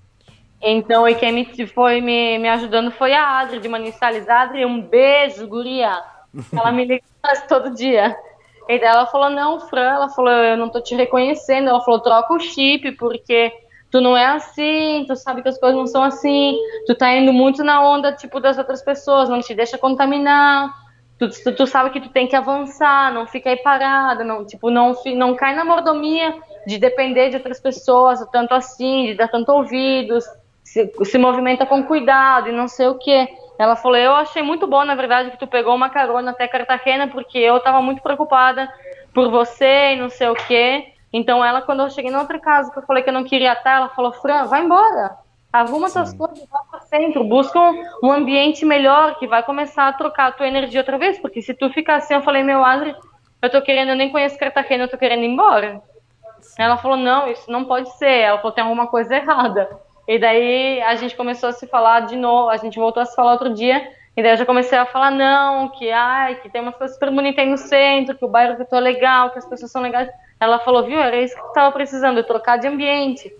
Então, e quem me, foi me, me ajudando foi a Adri de Manizales. Adri, um beijo, guria. Ela me liga quase todo dia. E daí ela falou, não, Fran, ela falou, eu não tô te reconhecendo. Ela falou, troca o chip, porque tu não é assim, tu sabe que as coisas não são assim, tu tá indo muito na onda, tipo, das outras pessoas, não te deixa contaminar tu, tu, tu, sabe que tu tem que avançar, não fica aí parada, não, tipo, não, não cai na mordomia de depender de outras pessoas, tanto assim, de dar tanto ouvidos, se, se movimenta com cuidado e não sei o que. Ela falou, eu achei muito bom, na verdade, que tu pegou uma carona até Cartagena, porque eu estava muito preocupada por você e não sei o que. Então ela, quando eu cheguei na outra casa, que eu falei que eu não queria estar, ela falou, Fran, vai embora. Arruma suas coisas, vai centro, busca um, um, ambiente melhor que vai começar a trocar a tua energia outra vez, porque se tu ficar assim, eu falei, meu Adri, eu tô querendo, eu nem conheço Cartagena, eu tô querendo ir embora. Ela falou, não, isso não pode ser. Ela falou, tem alguma coisa errada. E daí a gente começou a se falar de novo, a gente voltou a se falar outro dia, e daí eu já comecei a falar, não, que ai, que tem umas coisas super bonitas aí no centro, que o bairro que eu tô legal, que as pessoas são legais. Ela falou, viu, era isso que tava precisando, trocar de ambiente.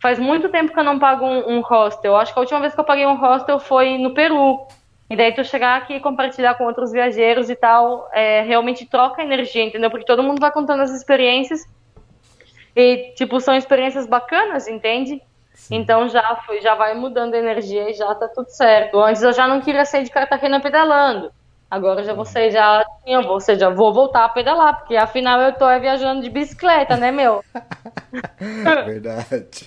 Faz muito tempo que eu não pago um, um hostel. Acho que a última vez que eu paguei um hostel foi no Peru. E daí tu chegar aqui e compartilhar com outros viajeros e tal, é, realmente troca energia, entendeu? Porque todo mundo vai contando as experiências e, tipo, são experiências bacanas, entende? Sim. Então já foi, já vai mudando a energia e já tá tudo certo. Antes eu já não queria sair de Cartagena pedalando. Agora já você já, eu vou, seja, vou voltar a pedalar, porque afinal eu tô viajando de bicicleta, né, meu? Verdade.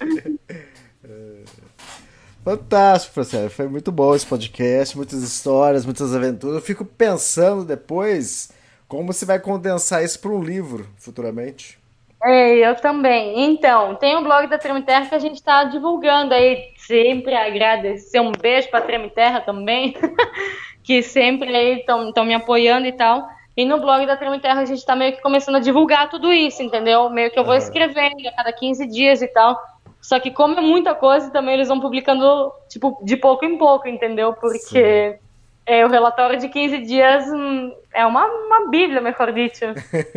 Fantástico, Francélio. Foi muito bom esse podcast, muitas histórias, muitas aventuras. Eu fico pensando depois como você vai condensar isso para um livro futuramente. É, eu também. Então, tem o blog da Tremiterra que a gente está divulgando aí. Sempre agradecer. Um beijo para a Tremiterra também, que sempre estão me apoiando e tal. E no blog da Tremiterra a gente está meio que começando a divulgar tudo isso, entendeu? Meio que eu vou escrevendo a cada 15 dias e tal. Só que como é muita coisa, também eles vão publicando, tipo, de pouco em pouco, entendeu? Porque é, o relatório de 15 dias hum, é uma, uma bíblia, melhor dito.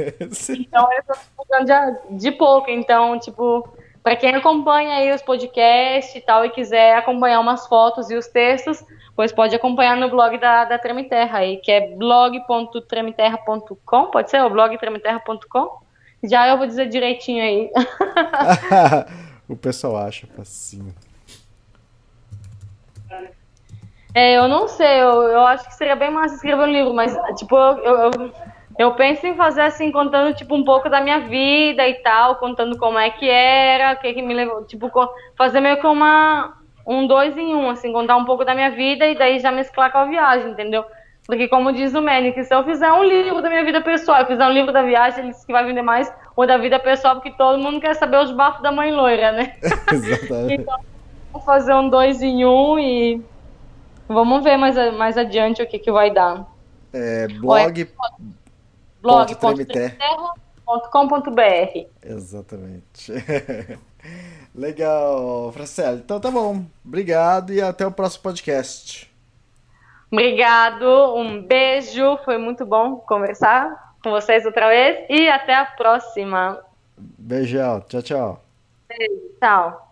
então eles estão divulgando de, de pouco. Então, tipo, para quem acompanha aí os podcasts e tal e quiser acompanhar umas fotos e os textos, pois pode acompanhar no blog da, da Tremiterra aí, que é blog.tremiterra.com, pode ser? O blog.tremiterra.com? Já eu vou dizer direitinho aí. o pessoal acha facinho. É, eu não sei, eu, eu acho que seria bem massa escrever um livro, mas, tipo, eu, eu, eu, penso em fazer assim, contando, tipo, um pouco da minha vida e tal, contando como é que era, o que que me levou, tipo, fazer meio que uma, um dois em um, assim, contar um pouco da minha vida e daí já mesclar com a viagem, entendeu? Porque, como diz o Manny, que se eu fizer um livro da minha vida pessoal, eu fizer um livro da viagem, ele disse que vai vender mais o da vida pessoal, porque todo mundo quer saber os bafos da mãe loira, né? Exatamente. então, vou fazer um dois em um e vamos ver mais, mais adiante o que, que vai dar. É, blog. blog.com.br Exatamente. Legal, Francelo. Então tá bom. Obrigado e até o próximo podcast. Obrigado, um beijo, foi muito bom conversar com vocês outra vez e até a próxima. Beijão, tchau, tchau. Beijo, tchau.